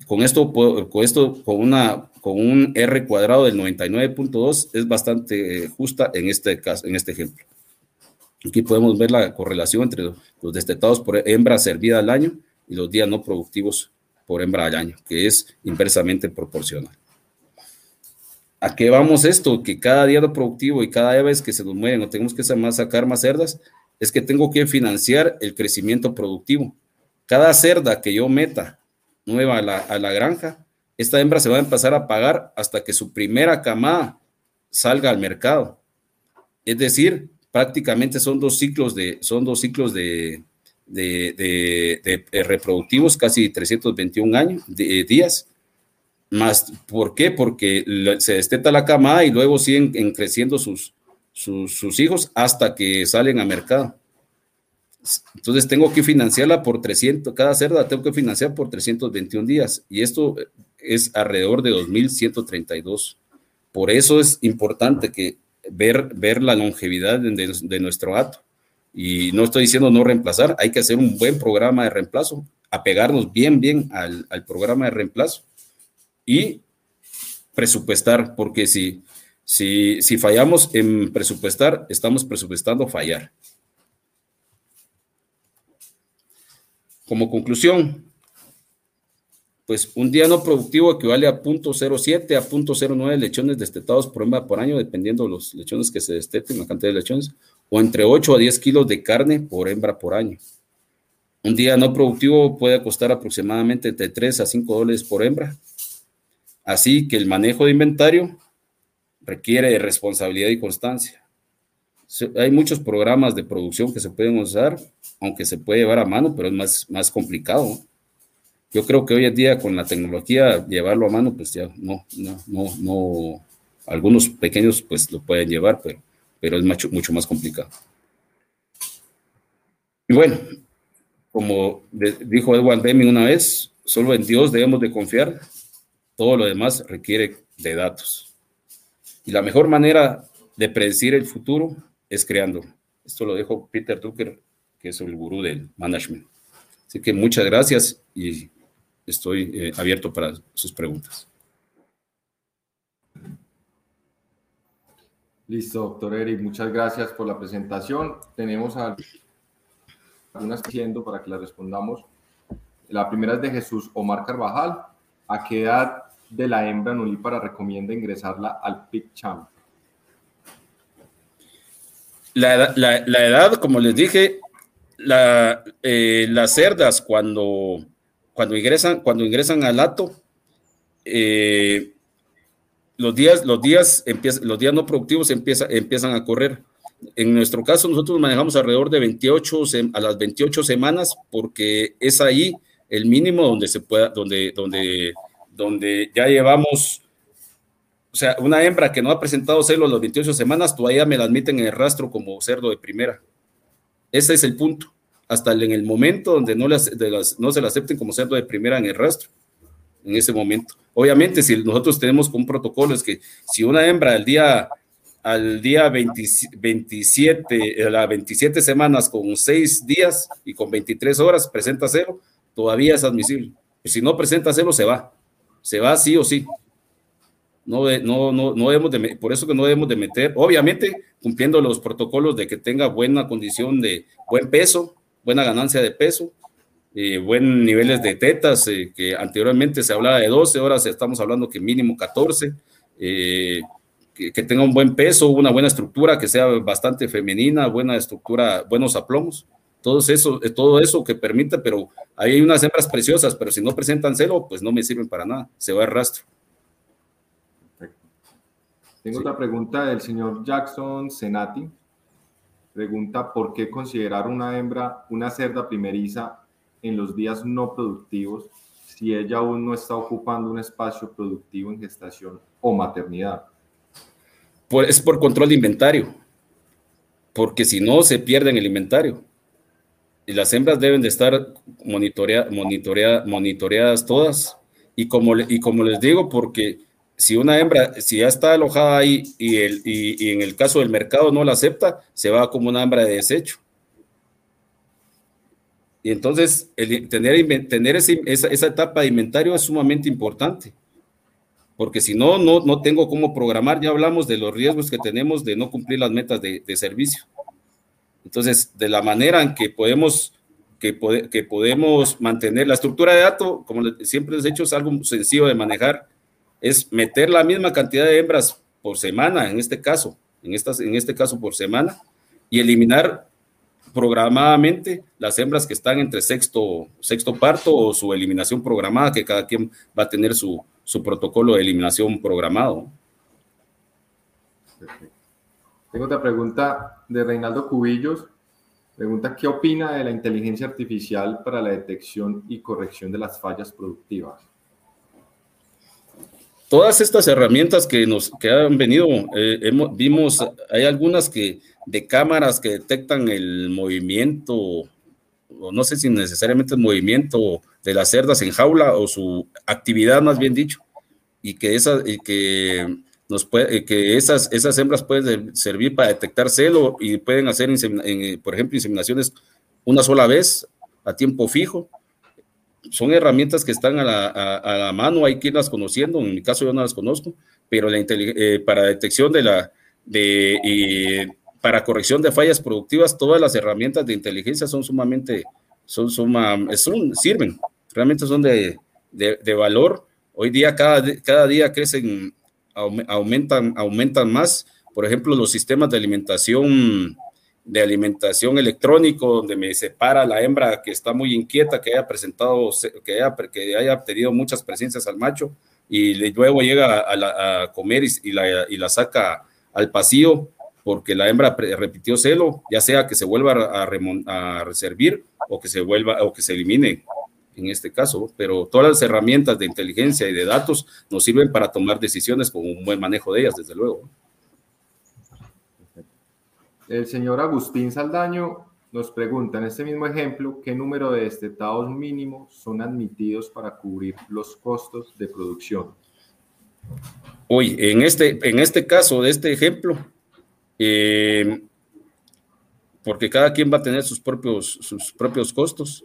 Con esto, con esto, con, una, con un R cuadrado del 99.2 es bastante justa en este caso, en este ejemplo. Aquí podemos ver la correlación entre los destetados por hembra servida al año y los días no productivos por hembra al año, que es inversamente proporcional. ¿A qué vamos esto? Que cada día lo productivo y cada vez que se nos mueren o tenemos que sacar más cerdas, es que tengo que financiar el crecimiento productivo. Cada cerda que yo meta nueva a la, a la granja, esta hembra se va a empezar a pagar hasta que su primera camada salga al mercado. Es decir, prácticamente son dos ciclos de, son dos ciclos de, de, reproductivos, casi 321 años, de, días. Más, ¿Por qué? Porque se desteta la camada y luego siguen creciendo sus, sus, hijos hasta que salen a mercado. Entonces tengo que financiarla por 300, cada cerda tengo que financiar por 321 días y esto es alrededor de 2.132. Por eso es importante que ver, ver la longevidad de nuestro gato. Y no estoy diciendo no reemplazar, hay que hacer un buen programa de reemplazo, apegarnos bien, bien al, programa de reemplazo y presupuestar, porque si, si, si fallamos en presupuestar, estamos presupuestando fallar. Como conclusión, pues un día no productivo equivale a 0.07 a 0.09 lechones destetados por hembra por año, dependiendo de los lechones que se desteten, la cantidad de lechones, o entre 8 a 10 kilos de carne por hembra por año. Un día no productivo puede costar aproximadamente entre 3 a 5 dólares por hembra. Así que el manejo de inventario requiere de responsabilidad y constancia. Hay muchos programas de producción que se pueden usar, aunque se puede llevar a mano, pero es más, más complicado. Yo creo que hoy en día con la tecnología llevarlo a mano, pues ya no, no, no, no. Algunos pequeños pues lo pueden llevar, pero pero es mucho, más complicado. Y bueno, como dijo Edward Deming una vez, solo en Dios debemos de confiar, todo lo demás requiere de datos. Y la mejor manera de predecir el futuro es creando. Esto lo dijo Peter Drucker, que es el gurú del management. Así que muchas gracias y estoy eh, abierto para sus preguntas. Listo, doctor Eric, muchas gracias por la presentación. Tenemos algunas diciendo para que las respondamos. La primera es de Jesús Omar Carvajal. ¿a qué edad de la hembra nulípara recomienda ingresarla al PICCHAM? La, la, edad, como les dije, eh, las cerdas cuando, cuando, ingresan, cuando ingresan al lato, eh, los días, los días, los días no productivos empieza, empiezan a correr. En nuestro caso, nosotros manejamos alrededor de 28 a las 28 semanas porque es ahí el mínimo donde se pueda, donde, donde, donde ya llevamos, o sea, una hembra que no ha presentado celos las 28 semanas, todavía me la admiten en el rastro como cerdo de primera. Ese es el punto. Hasta en el momento donde no, las, de las, no se la acepten como cerdo de primera en el rastro en ese momento. Obviamente, si nosotros tenemos un protocolo, es que si una hembra al día, al día 27, a las 27 semanas con 6 días y con 23 horas presenta cero, todavía es admisible. Si no presenta cero, se va. Se va sí o sí. No, no, no, no debemos de, por eso que no debemos de meter, obviamente cumpliendo los protocolos de que tenga buena condición de buen peso, buena ganancia de peso, eh, buen niveles de tetas, eh, que anteriormente se hablaba de 12, horas estamos hablando que mínimo 14, eh, que, tenga un buen peso, una buena estructura, que sea bastante femenina, buena estructura, buenos aplomos, todo eso, eh, todo eso que permita, pero hay unas hembras preciosas, pero si no presentan celo, pues no me sirven para nada, se va el rastro. Tengo otra pregunta del señor Jackson Senati. Pregunta, ¿por qué considerar una hembra una cerda primeriza en los días no productivos si ella aún no está ocupando un espacio productivo en gestación o maternidad? Pues es por control de inventario, porque si no se pierde en el inventario. Y las hembras deben de estar monitorea, monitorea, monitoreadas todas. Y como, y como les digo, porque si una hembra, si ya está alojada ahí y, el, y, y en el caso del mercado no la acepta, se va como una hembra de desecho. Y entonces, tener, tener esa, esa, etapa de inventario es sumamente importante, porque si no, no, no tengo cómo programar. Ya hablamos de los riesgos que tenemos de no cumplir las metas de, servicio. Entonces, de la manera en que podemos, que, que podemos mantener la estructura de datos, como siempre les he dicho, es algo sencillo de manejar, es meter la misma cantidad de hembras por semana, en este caso, en, estas, en este caso por semana, y eliminar programadamente las hembras que están entre sexto, sexto parto o su eliminación programada, que cada quien va a tener su, su protocolo de eliminación programado. Tengo otra pregunta de Reinaldo Cubillos. Pregunta, ¿qué opina de la inteligencia artificial para la detección y corrección de las fallas productivas? Todas estas herramientas que nos que han venido, eh, hemos, vimos, hay algunas que de cámaras que detectan el movimiento, o no sé si necesariamente el movimiento de las cerdas en jaula o su actividad, más bien dicho, y que, esas, y que, nos puede, que esas, esas hembras pueden servir para detectar celo y pueden hacer, por ejemplo, inseminaciones una sola vez a tiempo fijo. Son herramientas que están a la, a, la mano, hay que irlas conociendo, en mi caso yo no las conozco, pero la eh, para detección de la de, para corrección de fallas productivas, todas las herramientas de inteligencia son sumamente, son, suma, sirven, realmente son de, de, valor. Hoy día, cada, cada día crecen, aumentan, aumentan más. Por ejemplo, los sistemas de alimentación, de alimentación electrónico, donde me separa la hembra que está muy inquieta, que haya presentado, que haya, que haya tenido muchas presencias al macho, y luego llega a, comer y, la, y la saca al pasillo porque la hembra repitió celo, ya sea que se vuelva a, a reservir o que se vuelva o que se elimine en este caso, pero todas las herramientas de inteligencia y de datos nos sirven para tomar decisiones con un buen manejo de ellas, desde luego. El señor Agustín Saldaño nos pregunta en este mismo ejemplo, ¿qué número de destetados mínimos son admitidos para cubrir los costos de producción? Hoy, en este, en este caso de este ejemplo, eh, porque cada quien va a tener sus propios, sus propios costos.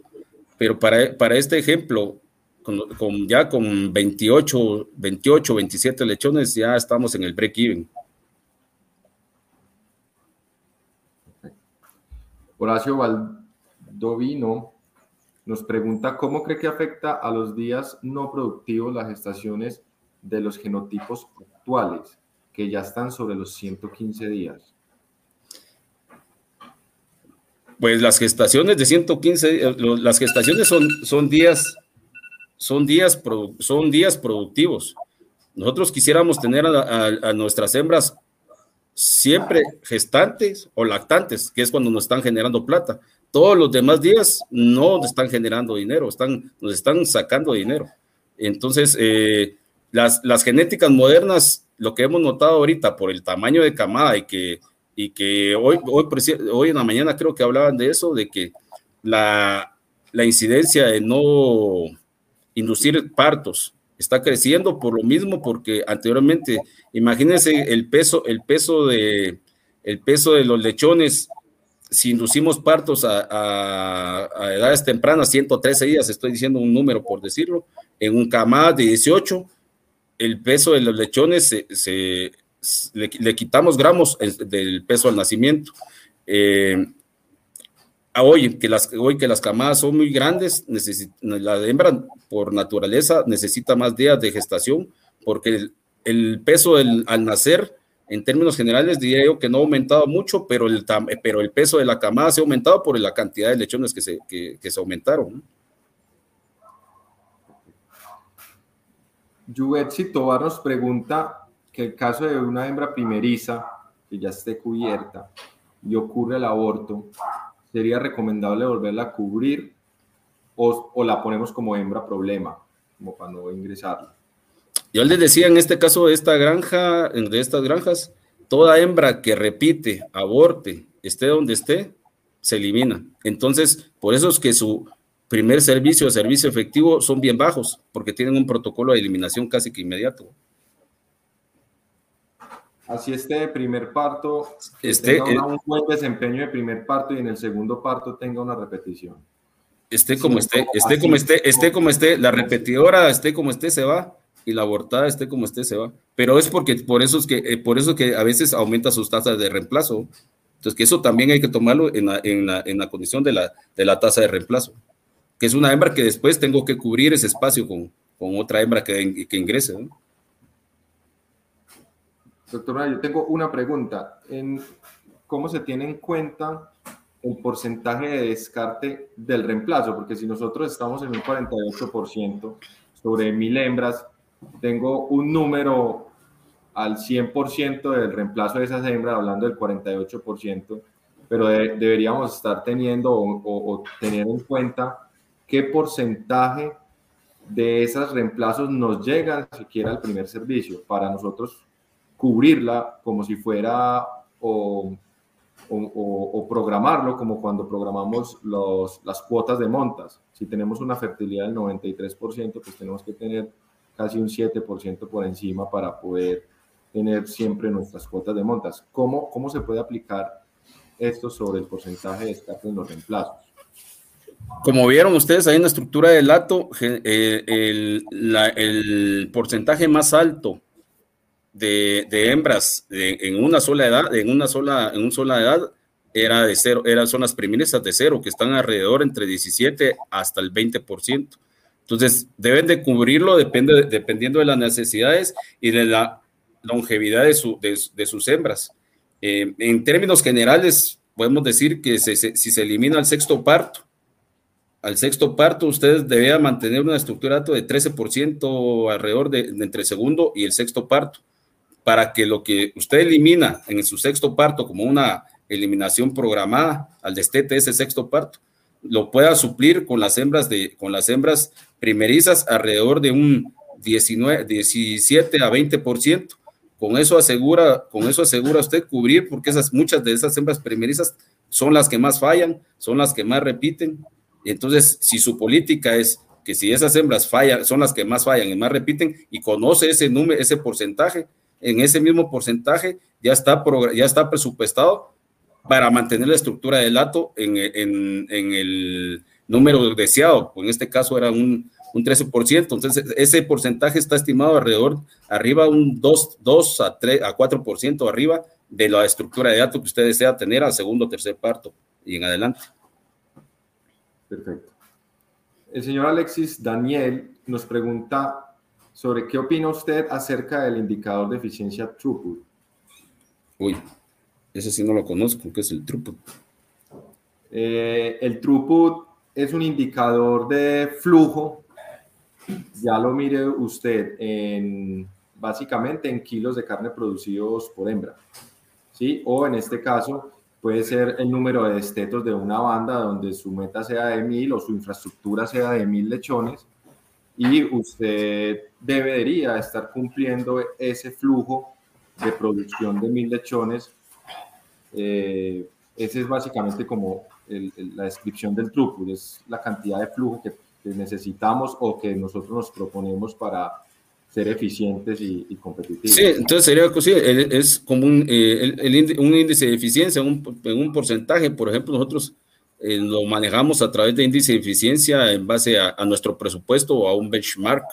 Pero para, para este ejemplo, con, ya con 28, 28, 27 lechones, ya estamos en el break-even. Horacio Valdovino nos pregunta cómo cree que afecta a los días no productivos las gestaciones de los genotipos actuales, que ya están sobre los 115 días. Pues las gestaciones de 115, eh, las gestaciones son, son días, son días, son días productivos. Nosotros quisiéramos tener a, nuestras hembras siempre gestantes o lactantes, que es cuando nos están generando plata. Todos los demás días no están generando dinero, están, nos están sacando dinero. Entonces, eh, las, las genéticas modernas, lo que hemos notado ahorita por el tamaño de camada y que y que hoy, hoy, hoy en la mañana creo que hablaban de eso, de que la, la incidencia de no inducir partos está creciendo por lo mismo, porque anteriormente, imagínense el peso, el peso de, el peso de los lechones, si inducimos partos a, a, edades tempranas, 113 días, estoy diciendo un número por decirlo, en un camada de 18, el peso de los lechones se, le, quitamos gramos del peso al nacimiento. Eh, hoy, que las, hoy que las camadas son muy grandes, la hembra por naturaleza necesita más días de gestación porque el, peso al nacer, en términos generales, diría yo que no ha aumentado mucho, pero el, pero el peso de la camada se ha aumentado por la cantidad de lechones que se, que, se aumentaron. Juvetsi Tobar nos pregunta que el caso de una hembra primeriza que ya esté cubierta y ocurre el aborto, sería recomendable volverla a cubrir o, o la ponemos como hembra problema, como para no ingresarla. Yo les decía en este caso de esta granja, de estas granjas, toda hembra que repite, aborte, esté donde esté, se elimina. Entonces, por eso es que su primer servicio o servicio efectivo son bien bajos, porque tienen un protocolo de eliminación casi que inmediato así esté de primer parto, este, tenga un buen desempeño de primer parto y en el segundo parto tenga una repetición. Esté como esté, esté como esté, esté como esté, la repetidora esté como esté se va y la abortada esté como esté se va. Pero es porque por eso es que eh, por eso que a veces aumenta sus tasas de reemplazo. Entonces que eso también hay que tomarlo en la, en la, en la condición de la, de la tasa de reemplazo, que es una hembra que después tengo que cubrir ese espacio con, con otra hembra que, que ingrese. ¿no? Doctora, yo tengo una pregunta. En ¿Cómo se tiene en cuenta el porcentaje de descarte del reemplazo? Porque si nosotros estamos en un 48% sobre mil hembras, tengo un número al 100% del reemplazo de esas hembras, hablando del 48%, pero deberíamos estar teniendo o, o tener en cuenta qué porcentaje de esos reemplazos nos llegan siquiera al primer servicio para nosotros cubrirla como si fuera o, programarlo como cuando programamos las cuotas de montas. Si tenemos una fertilidad del 93%, pues tenemos que tener casi un 7% por encima para poder tener siempre nuestras cuotas de montas. ¿Cómo, cómo se puede aplicar esto sobre el porcentaje de descarte en los reemplazos? Como vieron ustedes ahí en la estructura del lato, eh, el, porcentaje más alto de, hembras en una sola edad, en una sola, en una sola edad, era de cero, eran son las de cero, que están alrededor entre 17 hasta el 20%. Entonces, deben de cubrirlo depende, dependiendo de las necesidades y de la longevidad de, su, de, sus hembras. Eh, en términos generales, podemos decir que si se elimina el sexto parto, al sexto parto, ustedes deberían mantener una estructura de 13% alrededor de, entre el segundo y el sexto parto para que lo que usted elimina en su sexto parto como una eliminación programada al destete ese sexto parto, lo pueda suplir con las hembras de con las hembras primerizas alrededor de un 19, 17 a 20%. Con eso asegura, con eso asegura usted cubrir porque esas muchas de esas hembras primerizas son las que más fallan, son las que más repiten. Entonces, si su política es que si esas hembras fallan, son las que más fallan y más repiten y conoce ese número, ese porcentaje, en ese mismo porcentaje ya está, ya está presupuestado para mantener la estructura del lato en, el número deseado. En este caso era un, 13%. Entonces, ese porcentaje está estimado alrededor, arriba un 2, 2 a, 3, a 4% arriba de la estructura de datos que usted desea tener al segundo o tercer parto y en adelante. Perfecto. El señor Alexis Daniel nos pregunta sobre qué opina usted acerca del indicador de eficiencia throughput. Uy, ese sí no lo conozco, ¿qué es el throughput? Eh, el throughput es un indicador de flujo, ya lo mire usted, en, básicamente en kilos de carne producidos por hembra, ¿sí? O en este caso puede ser el número de destetos de una banda donde su meta sea de mil o su infraestructura sea de mil lechones y usted debería estar cumpliendo ese flujo de producción de mil lechones. Eh, ese es básicamente como la descripción del throughput, es la cantidad de flujo que, necesitamos o que nosotros nos proponemos para ser eficientes y, competitivos. Sí, entonces sería es como un, eh, un índice de eficiencia, un, en un porcentaje, por ejemplo, nosotros eh, lo manejamos a través de índice de eficiencia en base a, nuestro presupuesto o a un benchmark.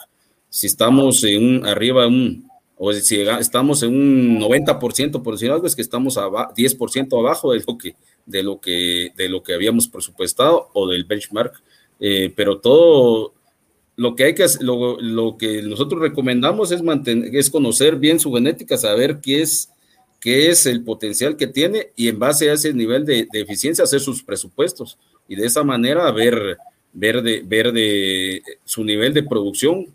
Si estamos en un, arriba de un, o si estamos en un 90%, por decir algo, es que estamos a 10% abajo de lo que de lo que, de lo que habíamos presupuestado o del benchmark, eh, pero todo lo que hay que lo, lo que nosotros recomendamos es mantener, es conocer bien su genética, saber qué es, qué es el potencial que tiene y en base a ese nivel de, eficiencia hacer sus presupuestos y de esa manera ver, ver, de, ver de su nivel de producción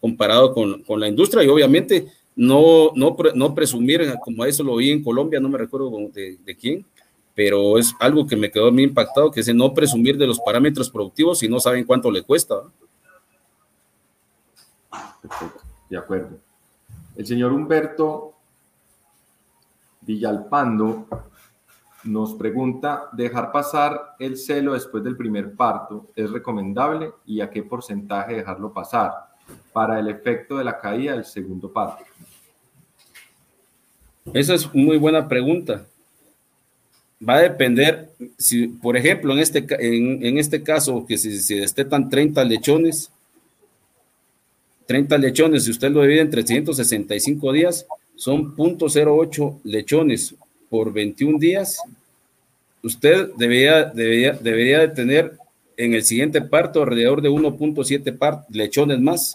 comparado con, con la industria y obviamente no, no, no presumir, como eso lo vi en Colombia, no me recuerdo de, de quién, pero es algo que me quedó a mí impactado, que es no presumir de los parámetros productivos si no saben cuánto le cuesta. Perfecto, de acuerdo. El señor Humberto Villalpando nos pregunta, ¿dejar pasar el celo después del primer parto es recomendable y a qué porcentaje dejarlo pasar para el efecto de la caída del segundo parto? Esa es muy buena pregunta va a depender, si, por ejemplo, en este, en, este caso, que si se destetan 30 lechones, 30 lechones, si usted lo divide en 365 días, son 0.08 lechones por 21 días. Usted debería, debería, debería de tener en el siguiente parto alrededor de 1.7 lechones más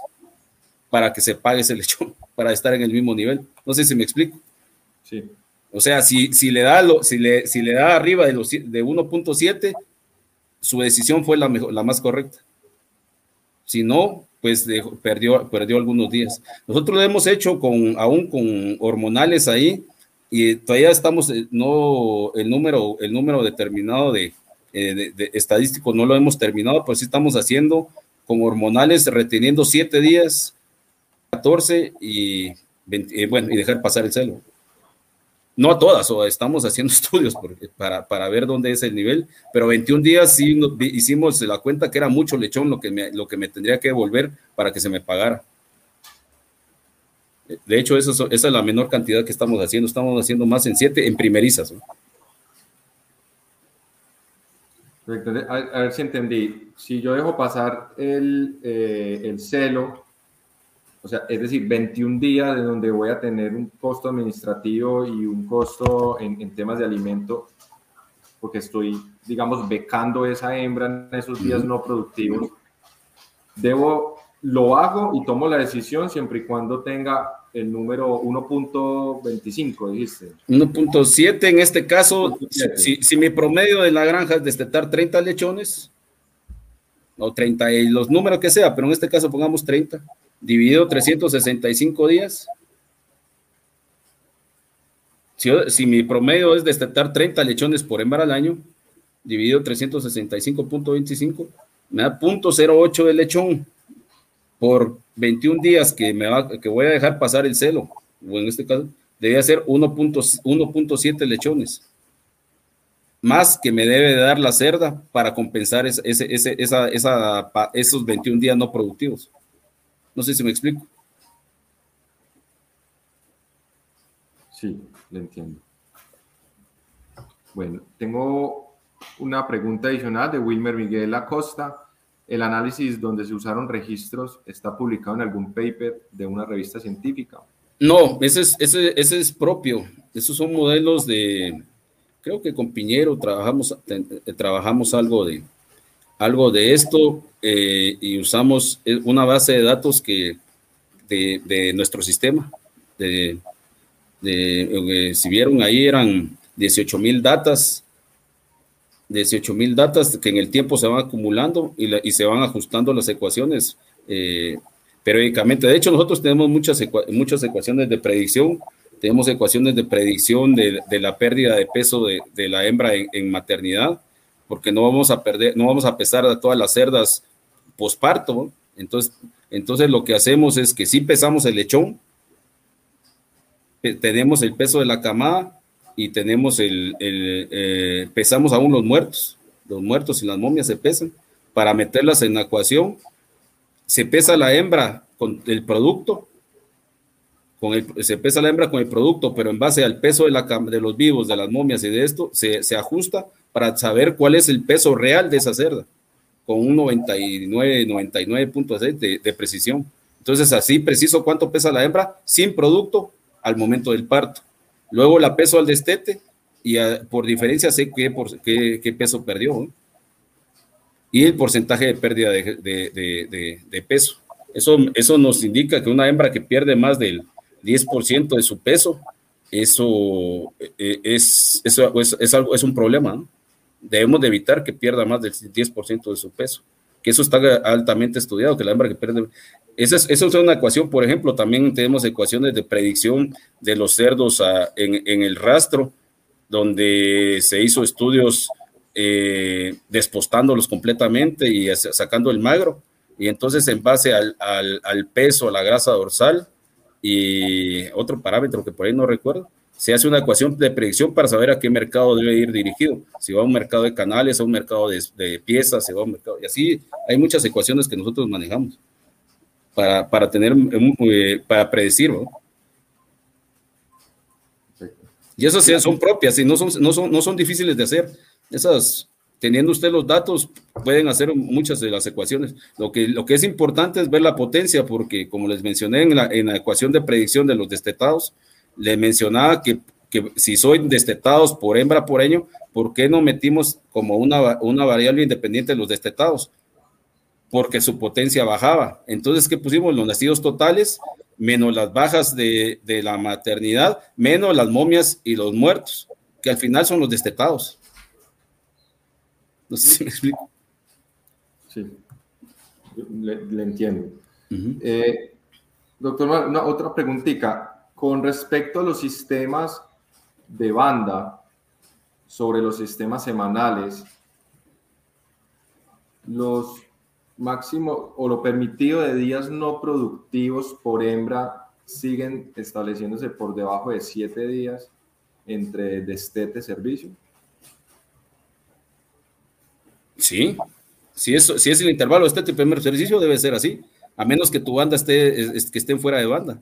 para que se pague ese [laughs] lechón, para estar en el mismo nivel. No sé si me explico. Sí. O sea, si, si, le, da lo, si, le, si le da arriba de, de 1.7, su decisión fue la, mejor, la más correcta. Si no, pues perdió, perdió algunos días. Nosotros lo hemos hecho con, aún con hormonales ahí y todavía estamos, eh, no, el número, el número determinado eh, de, de, estadístico no lo hemos terminado, pero sí estamos haciendo con hormonales reteniendo 7 días, 14 y, eh, bueno, y dejar pasar el celo. No a todas, o estamos haciendo [laughs] estudios para, para, ver dónde es el nivel, pero 21 días sí hicimos la cuenta que era mucho lechón lo que me, lo que me tendría que devolver para que se me pagara. De hecho, esa es la menor cantidad que estamos haciendo. Estamos haciendo más en siete en primerizas. A, ver si entendí. Si yo dejo pasar el, eh, el celo o sea, es decir, 21 días de donde voy a tener un costo administrativo y un costo en, temas de alimento, porque estoy, digamos, becando esa hembra en esos días no productivos. Debo, lo hago y tomo la decisión siempre y cuando tenga el número 1.25, dijiste. 1.7 en este caso, si, si, mi promedio de la granja es destetar 30 lechones, o 30, y los números que sea, pero en este caso pongamos 30 dividido 365 días. Si, mi promedio es destetar 30 lechones por hembra al año, dividido 365.25, me da 0.08 de lechón por 21 días que, me va, que voy a dejar pasar el celo, o en este caso, debe ser 1.7 lechones, más que me debe dar la cerda para compensar ese, ese, esa, esos 21 días no productivos. No sé si me explico. Sí, le entiendo. Bueno, tengo una pregunta adicional de Wilmer Miguel Acosta. ¿El análisis donde se usaron registros está publicado en algún paper de una revista científica? No, ese es, ese, ese es propio. Esos son modelos de, creo que con Piñero trabajamos, trabajamos algo de, algo de esto eh, y usamos una base de datos que de, nuestro sistema. De, de, si vieron ahí eran 18 mil datas, 18 mil datas que en el tiempo se van acumulando y, se van ajustando las ecuaciones eh, periódicamente. De hecho, nosotros tenemos muchas, muchas ecuaciones de predicción. Tenemos ecuaciones de predicción de, la pérdida de peso de, la hembra en, maternidad, porque no vamos a perder, no vamos a pesar a todas las cerdas posparto. Entonces, entonces lo que hacemos es que si pesamos el lechón, tenemos el peso de la camada y tenemos el, eh, pesamos aún los muertos. Los muertos y las momias se pesan para meterlas en la ecuación. Se pesa la hembra con el producto, con el, se pesa la hembra con el producto, pero en base al peso de, la, de los vivos, de las momias y de esto, se, se ajusta para saber cuál es el peso real de esa cerda con un 99, 99.6 de, de precisión. Entonces, así preciso cuánto pesa la hembra sin producto al momento del parto. Luego la peso al destete y por diferencia sé qué, por, qué, peso perdió. Y el porcentaje de pérdida de, peso. Eso, eso nos indica que una hembra que pierde más del 10% de su peso, eso eh, es, eso es, es, algo, es un problema. ¿no? Debemos de evitar que pierda más del 10% de su peso, que eso está altamente estudiado, que la hembra que pierde... Esa es, es una ecuación, por ejemplo, también tenemos ecuaciones de predicción de los cerdos en, en, el rastro, donde se hizo estudios eh, despostándolos completamente y sacando el magro, y entonces en base al, al, al peso, a la grasa dorsal y otro parámetro que por ahí no recuerdo, se hace una ecuación de predicción para saber a qué mercado debe ir dirigido. Si va a un mercado de canales, a un mercado de, piezas, se va a un mercado. Y así hay muchas ecuaciones que nosotros manejamos para, para tener, eh, para predecir. ¿no? Y esas son propias y no son, no, son, no son difíciles de hacer. Esas, teniendo usted los datos, pueden hacer muchas de las ecuaciones. Lo que, lo que es importante es ver la potencia, porque como les mencioné en la, en la ecuación de predicción de los destetados, le mencionaba que, si soy destetados por hembra por año, ¿por qué no metimos como una, una variable independiente los destetados? Porque su potencia bajaba. Entonces, ¿qué pusimos? Los nacidos totales, menos las bajas de, la maternidad, menos las momias y los muertos, que al final son los destetados. No sé si me explico. Sí, le, entiendo. Eh, doctor, una, otra preguntita. Con respecto a los sistemas de banda, sobre los sistemas semanales, los máximos o lo permitido de días no productivos por hembra siguen estableciéndose por debajo de siete días entre destete servicio. Sí, si es, es el intervalo destete y primer servicio debe ser así, a menos que tu banda esté, que estén fuera de banda.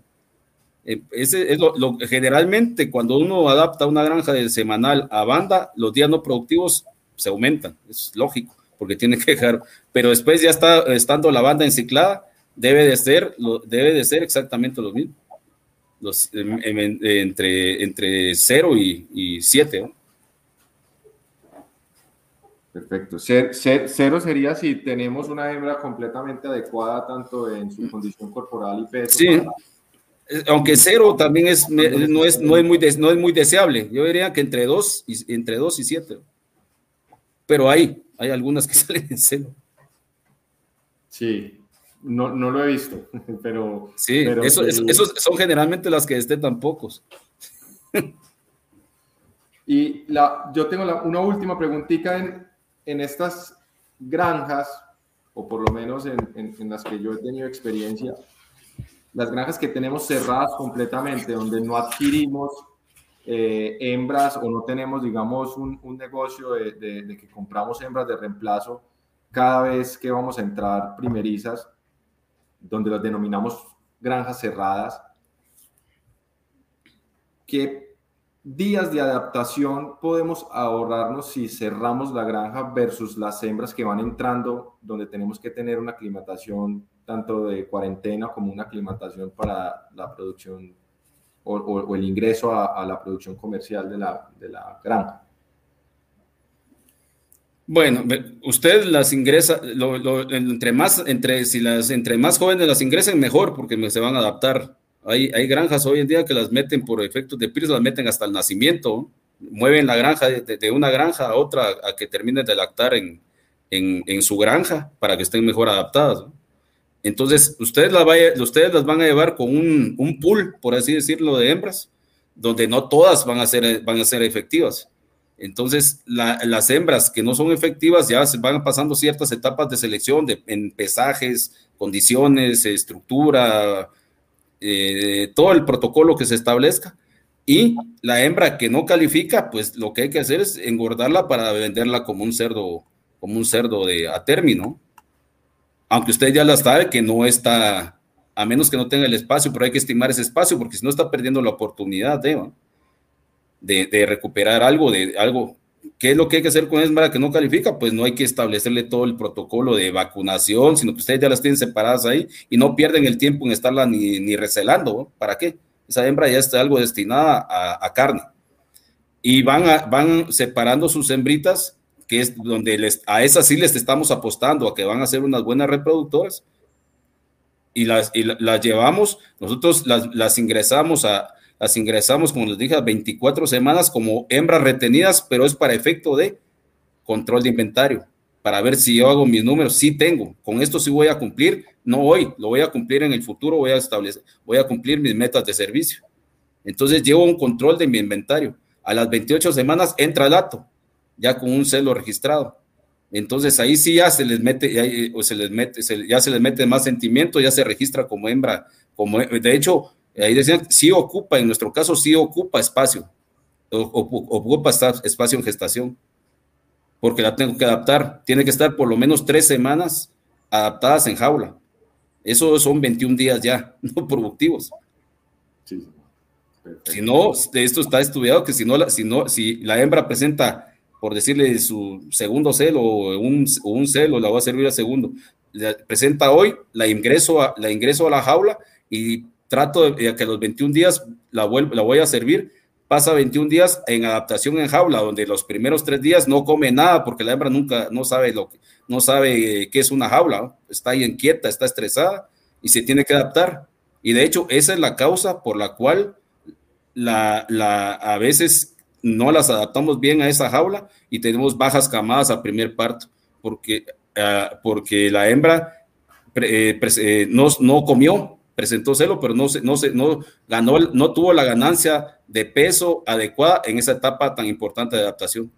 Eh, ese es lo, generalmente cuando uno adapta una granja de semanal a banda, los días no productivos se aumentan, es lógico, porque tiene que dejar, pero después ya está estando la banda enciclada, debe de ser, debe de ser exactamente lo mismo, los, entre, entre 0 y 7. Perfecto. Cero sería si tenemos una hembra completamente adecuada tanto en su condición corporal y peso. Sí aunque cero también es, no, es, no, es muy no es muy deseable. Yo diría que entre dos y, entre dos y siete. Pero hay, hay algunas que [laughs] salen en cero. Sí, no, no lo he visto, [laughs] pero... Sí, eso, esos son generalmente las que estén tan pocos. Y la, yo tengo una última preguntita en, en, estas granjas, o por lo menos en, en, en las que yo he tenido experiencia las granjas que tenemos cerradas completamente, donde no adquirimos eh, hembras o no tenemos, digamos, un, negocio de, que compramos hembras de reemplazo cada vez que vamos a entrar primerizas, donde las denominamos granjas cerradas, ¿qué días de adaptación podemos ahorrarnos si cerramos la granja versus las hembras que van entrando, donde tenemos que tener una aclimatación tanto de cuarentena como una aclimatación para la producción o, el ingreso a, la producción comercial de la, de la granja. Bueno, usted las ingresa, entre más, entre, si las, entre más jóvenes las ingresen, mejor, porque se van a adaptar. Hay, hay granjas hoy en día que las meten por efectos de PIRS, las meten hasta el nacimiento, mueven la granja de, una granja a otra a que terminen de lactar en, en, su granja para que estén mejor adaptadas. Entonces, ustedes, las van a llevar con un, un, pool, por así decirlo, de hembras, donde no todas van a ser, efectivas. Entonces, las hembras que no son efectivas ya se van pasando ciertas etapas de selección de, en pesajes, condiciones, estructura, eh, todo el protocolo que se establezca. Y la hembra que no califica, pues lo que hay que hacer es engordarla para venderla como un cerdo, como un cerdo a término. Aunque usted ya la sabe que no está, a menos que no tenga el espacio, pero hay que estimar ese espacio porque si no está perdiendo la oportunidad de, de, recuperar algo, de algo. ¿Qué es lo que hay que hacer con hembra que no califica? Pues no hay que establecerle todo el protocolo de vacunación, sino que ustedes ya las tienen separadas ahí y no pierden el tiempo en estarla ni, ni recelando. ¿Para qué? esa hembra ya está algo destinada a, carne. Y van, van separando sus hembritas, que es donde les, a esas sí les estamos apostando, a que van a ser unas buenas reproductoras. Y las, las llevamos, nosotros las, ingresamos a, las ingresamos, como les dije, a 24 semanas como hembras retenidas, pero es para efecto de control de inventario, para ver si yo hago mis números, sí tengo, con esto sí voy a cumplir no hoy, lo voy a cumplir en el futuro, voy a establecer, voy a cumplir mis metas de servicio. Entonces llevo un control de mi inventario. A las 28 semanas entra el dato, ya con un celo registrado. Entonces ahí sí ya se les mete, ya, se les mete, ya se les mete más sentimiento, ya se registra como hembra, como de hecho, ahí decían, sí ocupa, en nuestro caso sí ocupa espacio, ocupa espacio en gestación, porque la tengo que adaptar, tiene que estar por lo menos tres semanas adaptadas en jaula. Eso son 21 días ya, [laughs] no productivos. Si no, esto está estudiado que si no, si no, si la hembra presenta, por decirle su segundo celo o un, un celo, la va a servir a segundo, presenta hoy, la ingreso a la, ingreso a la jaula y trato de que los 21 días la, la voy a servir. Pasa 21 días en adaptación en jaula, donde los primeros tres días no come nada porque la hembra nunca no sabe lo no sabe qué es una jaula, está ahí inquieta, está estresada y se tiene que adaptar. Y de hecho, esa es la causa por la cual la, la, a veces no las adaptamos bien a esa jaula y tenemos bajas camadas a primer parto, porque, ah, porque la hembra eh, eh, no, no, comió, presentó celo, pero no, se, no, no, ganó, no tuvo la ganancia de peso adecuada en esa etapa tan importante de adaptación.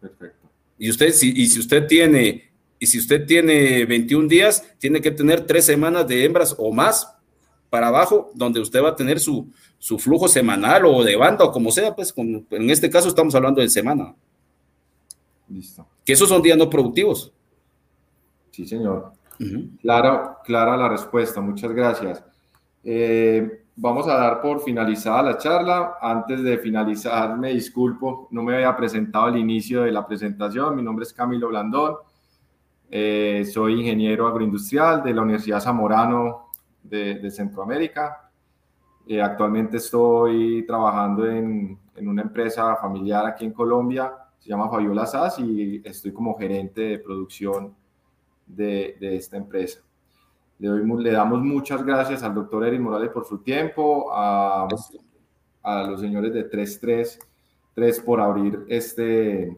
Perfecto. Y usted, si, y si usted tiene y si usted tiene 21 días, tiene que tener tres semanas de hembras o más para abajo, donde usted va a tener su, su flujo semanal o de banda o como sea, pues en este caso estamos hablando de semana. Listo. Que esos son días no productivos. Sí, señor. Claro, clara la respuesta, muchas gracias. Eh, vamos a dar por finalizada la charla. Antes de finalizar, me disculpo, no me había presentado al inicio de la presentación. Mi nombre es Camilo Blandón. Eh, soy ingeniero agroindustrial de la Universidad Zamorano de, Centroamérica. Eh, actualmente estoy trabajando en, una empresa familiar aquí en Colombia, se llama Fabiola SAS y estoy como gerente de producción de, esta empresa. Le, doy, le, damos muchas gracias al doctor Eric Morales por su tiempo, a, a los señores de 333 por abrir este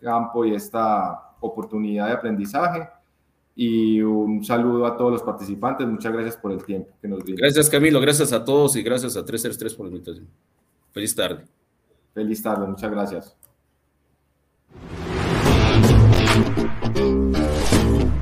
campo y esta oportunidad de aprendizaje. Y un saludo a todos los participantes. Muchas gracias por el tiempo que nos brindan. Gracias, Camilo. Gracias a todos y gracias a 333 por la invitación. Feliz tarde. Feliz tarde. Muchas gracias.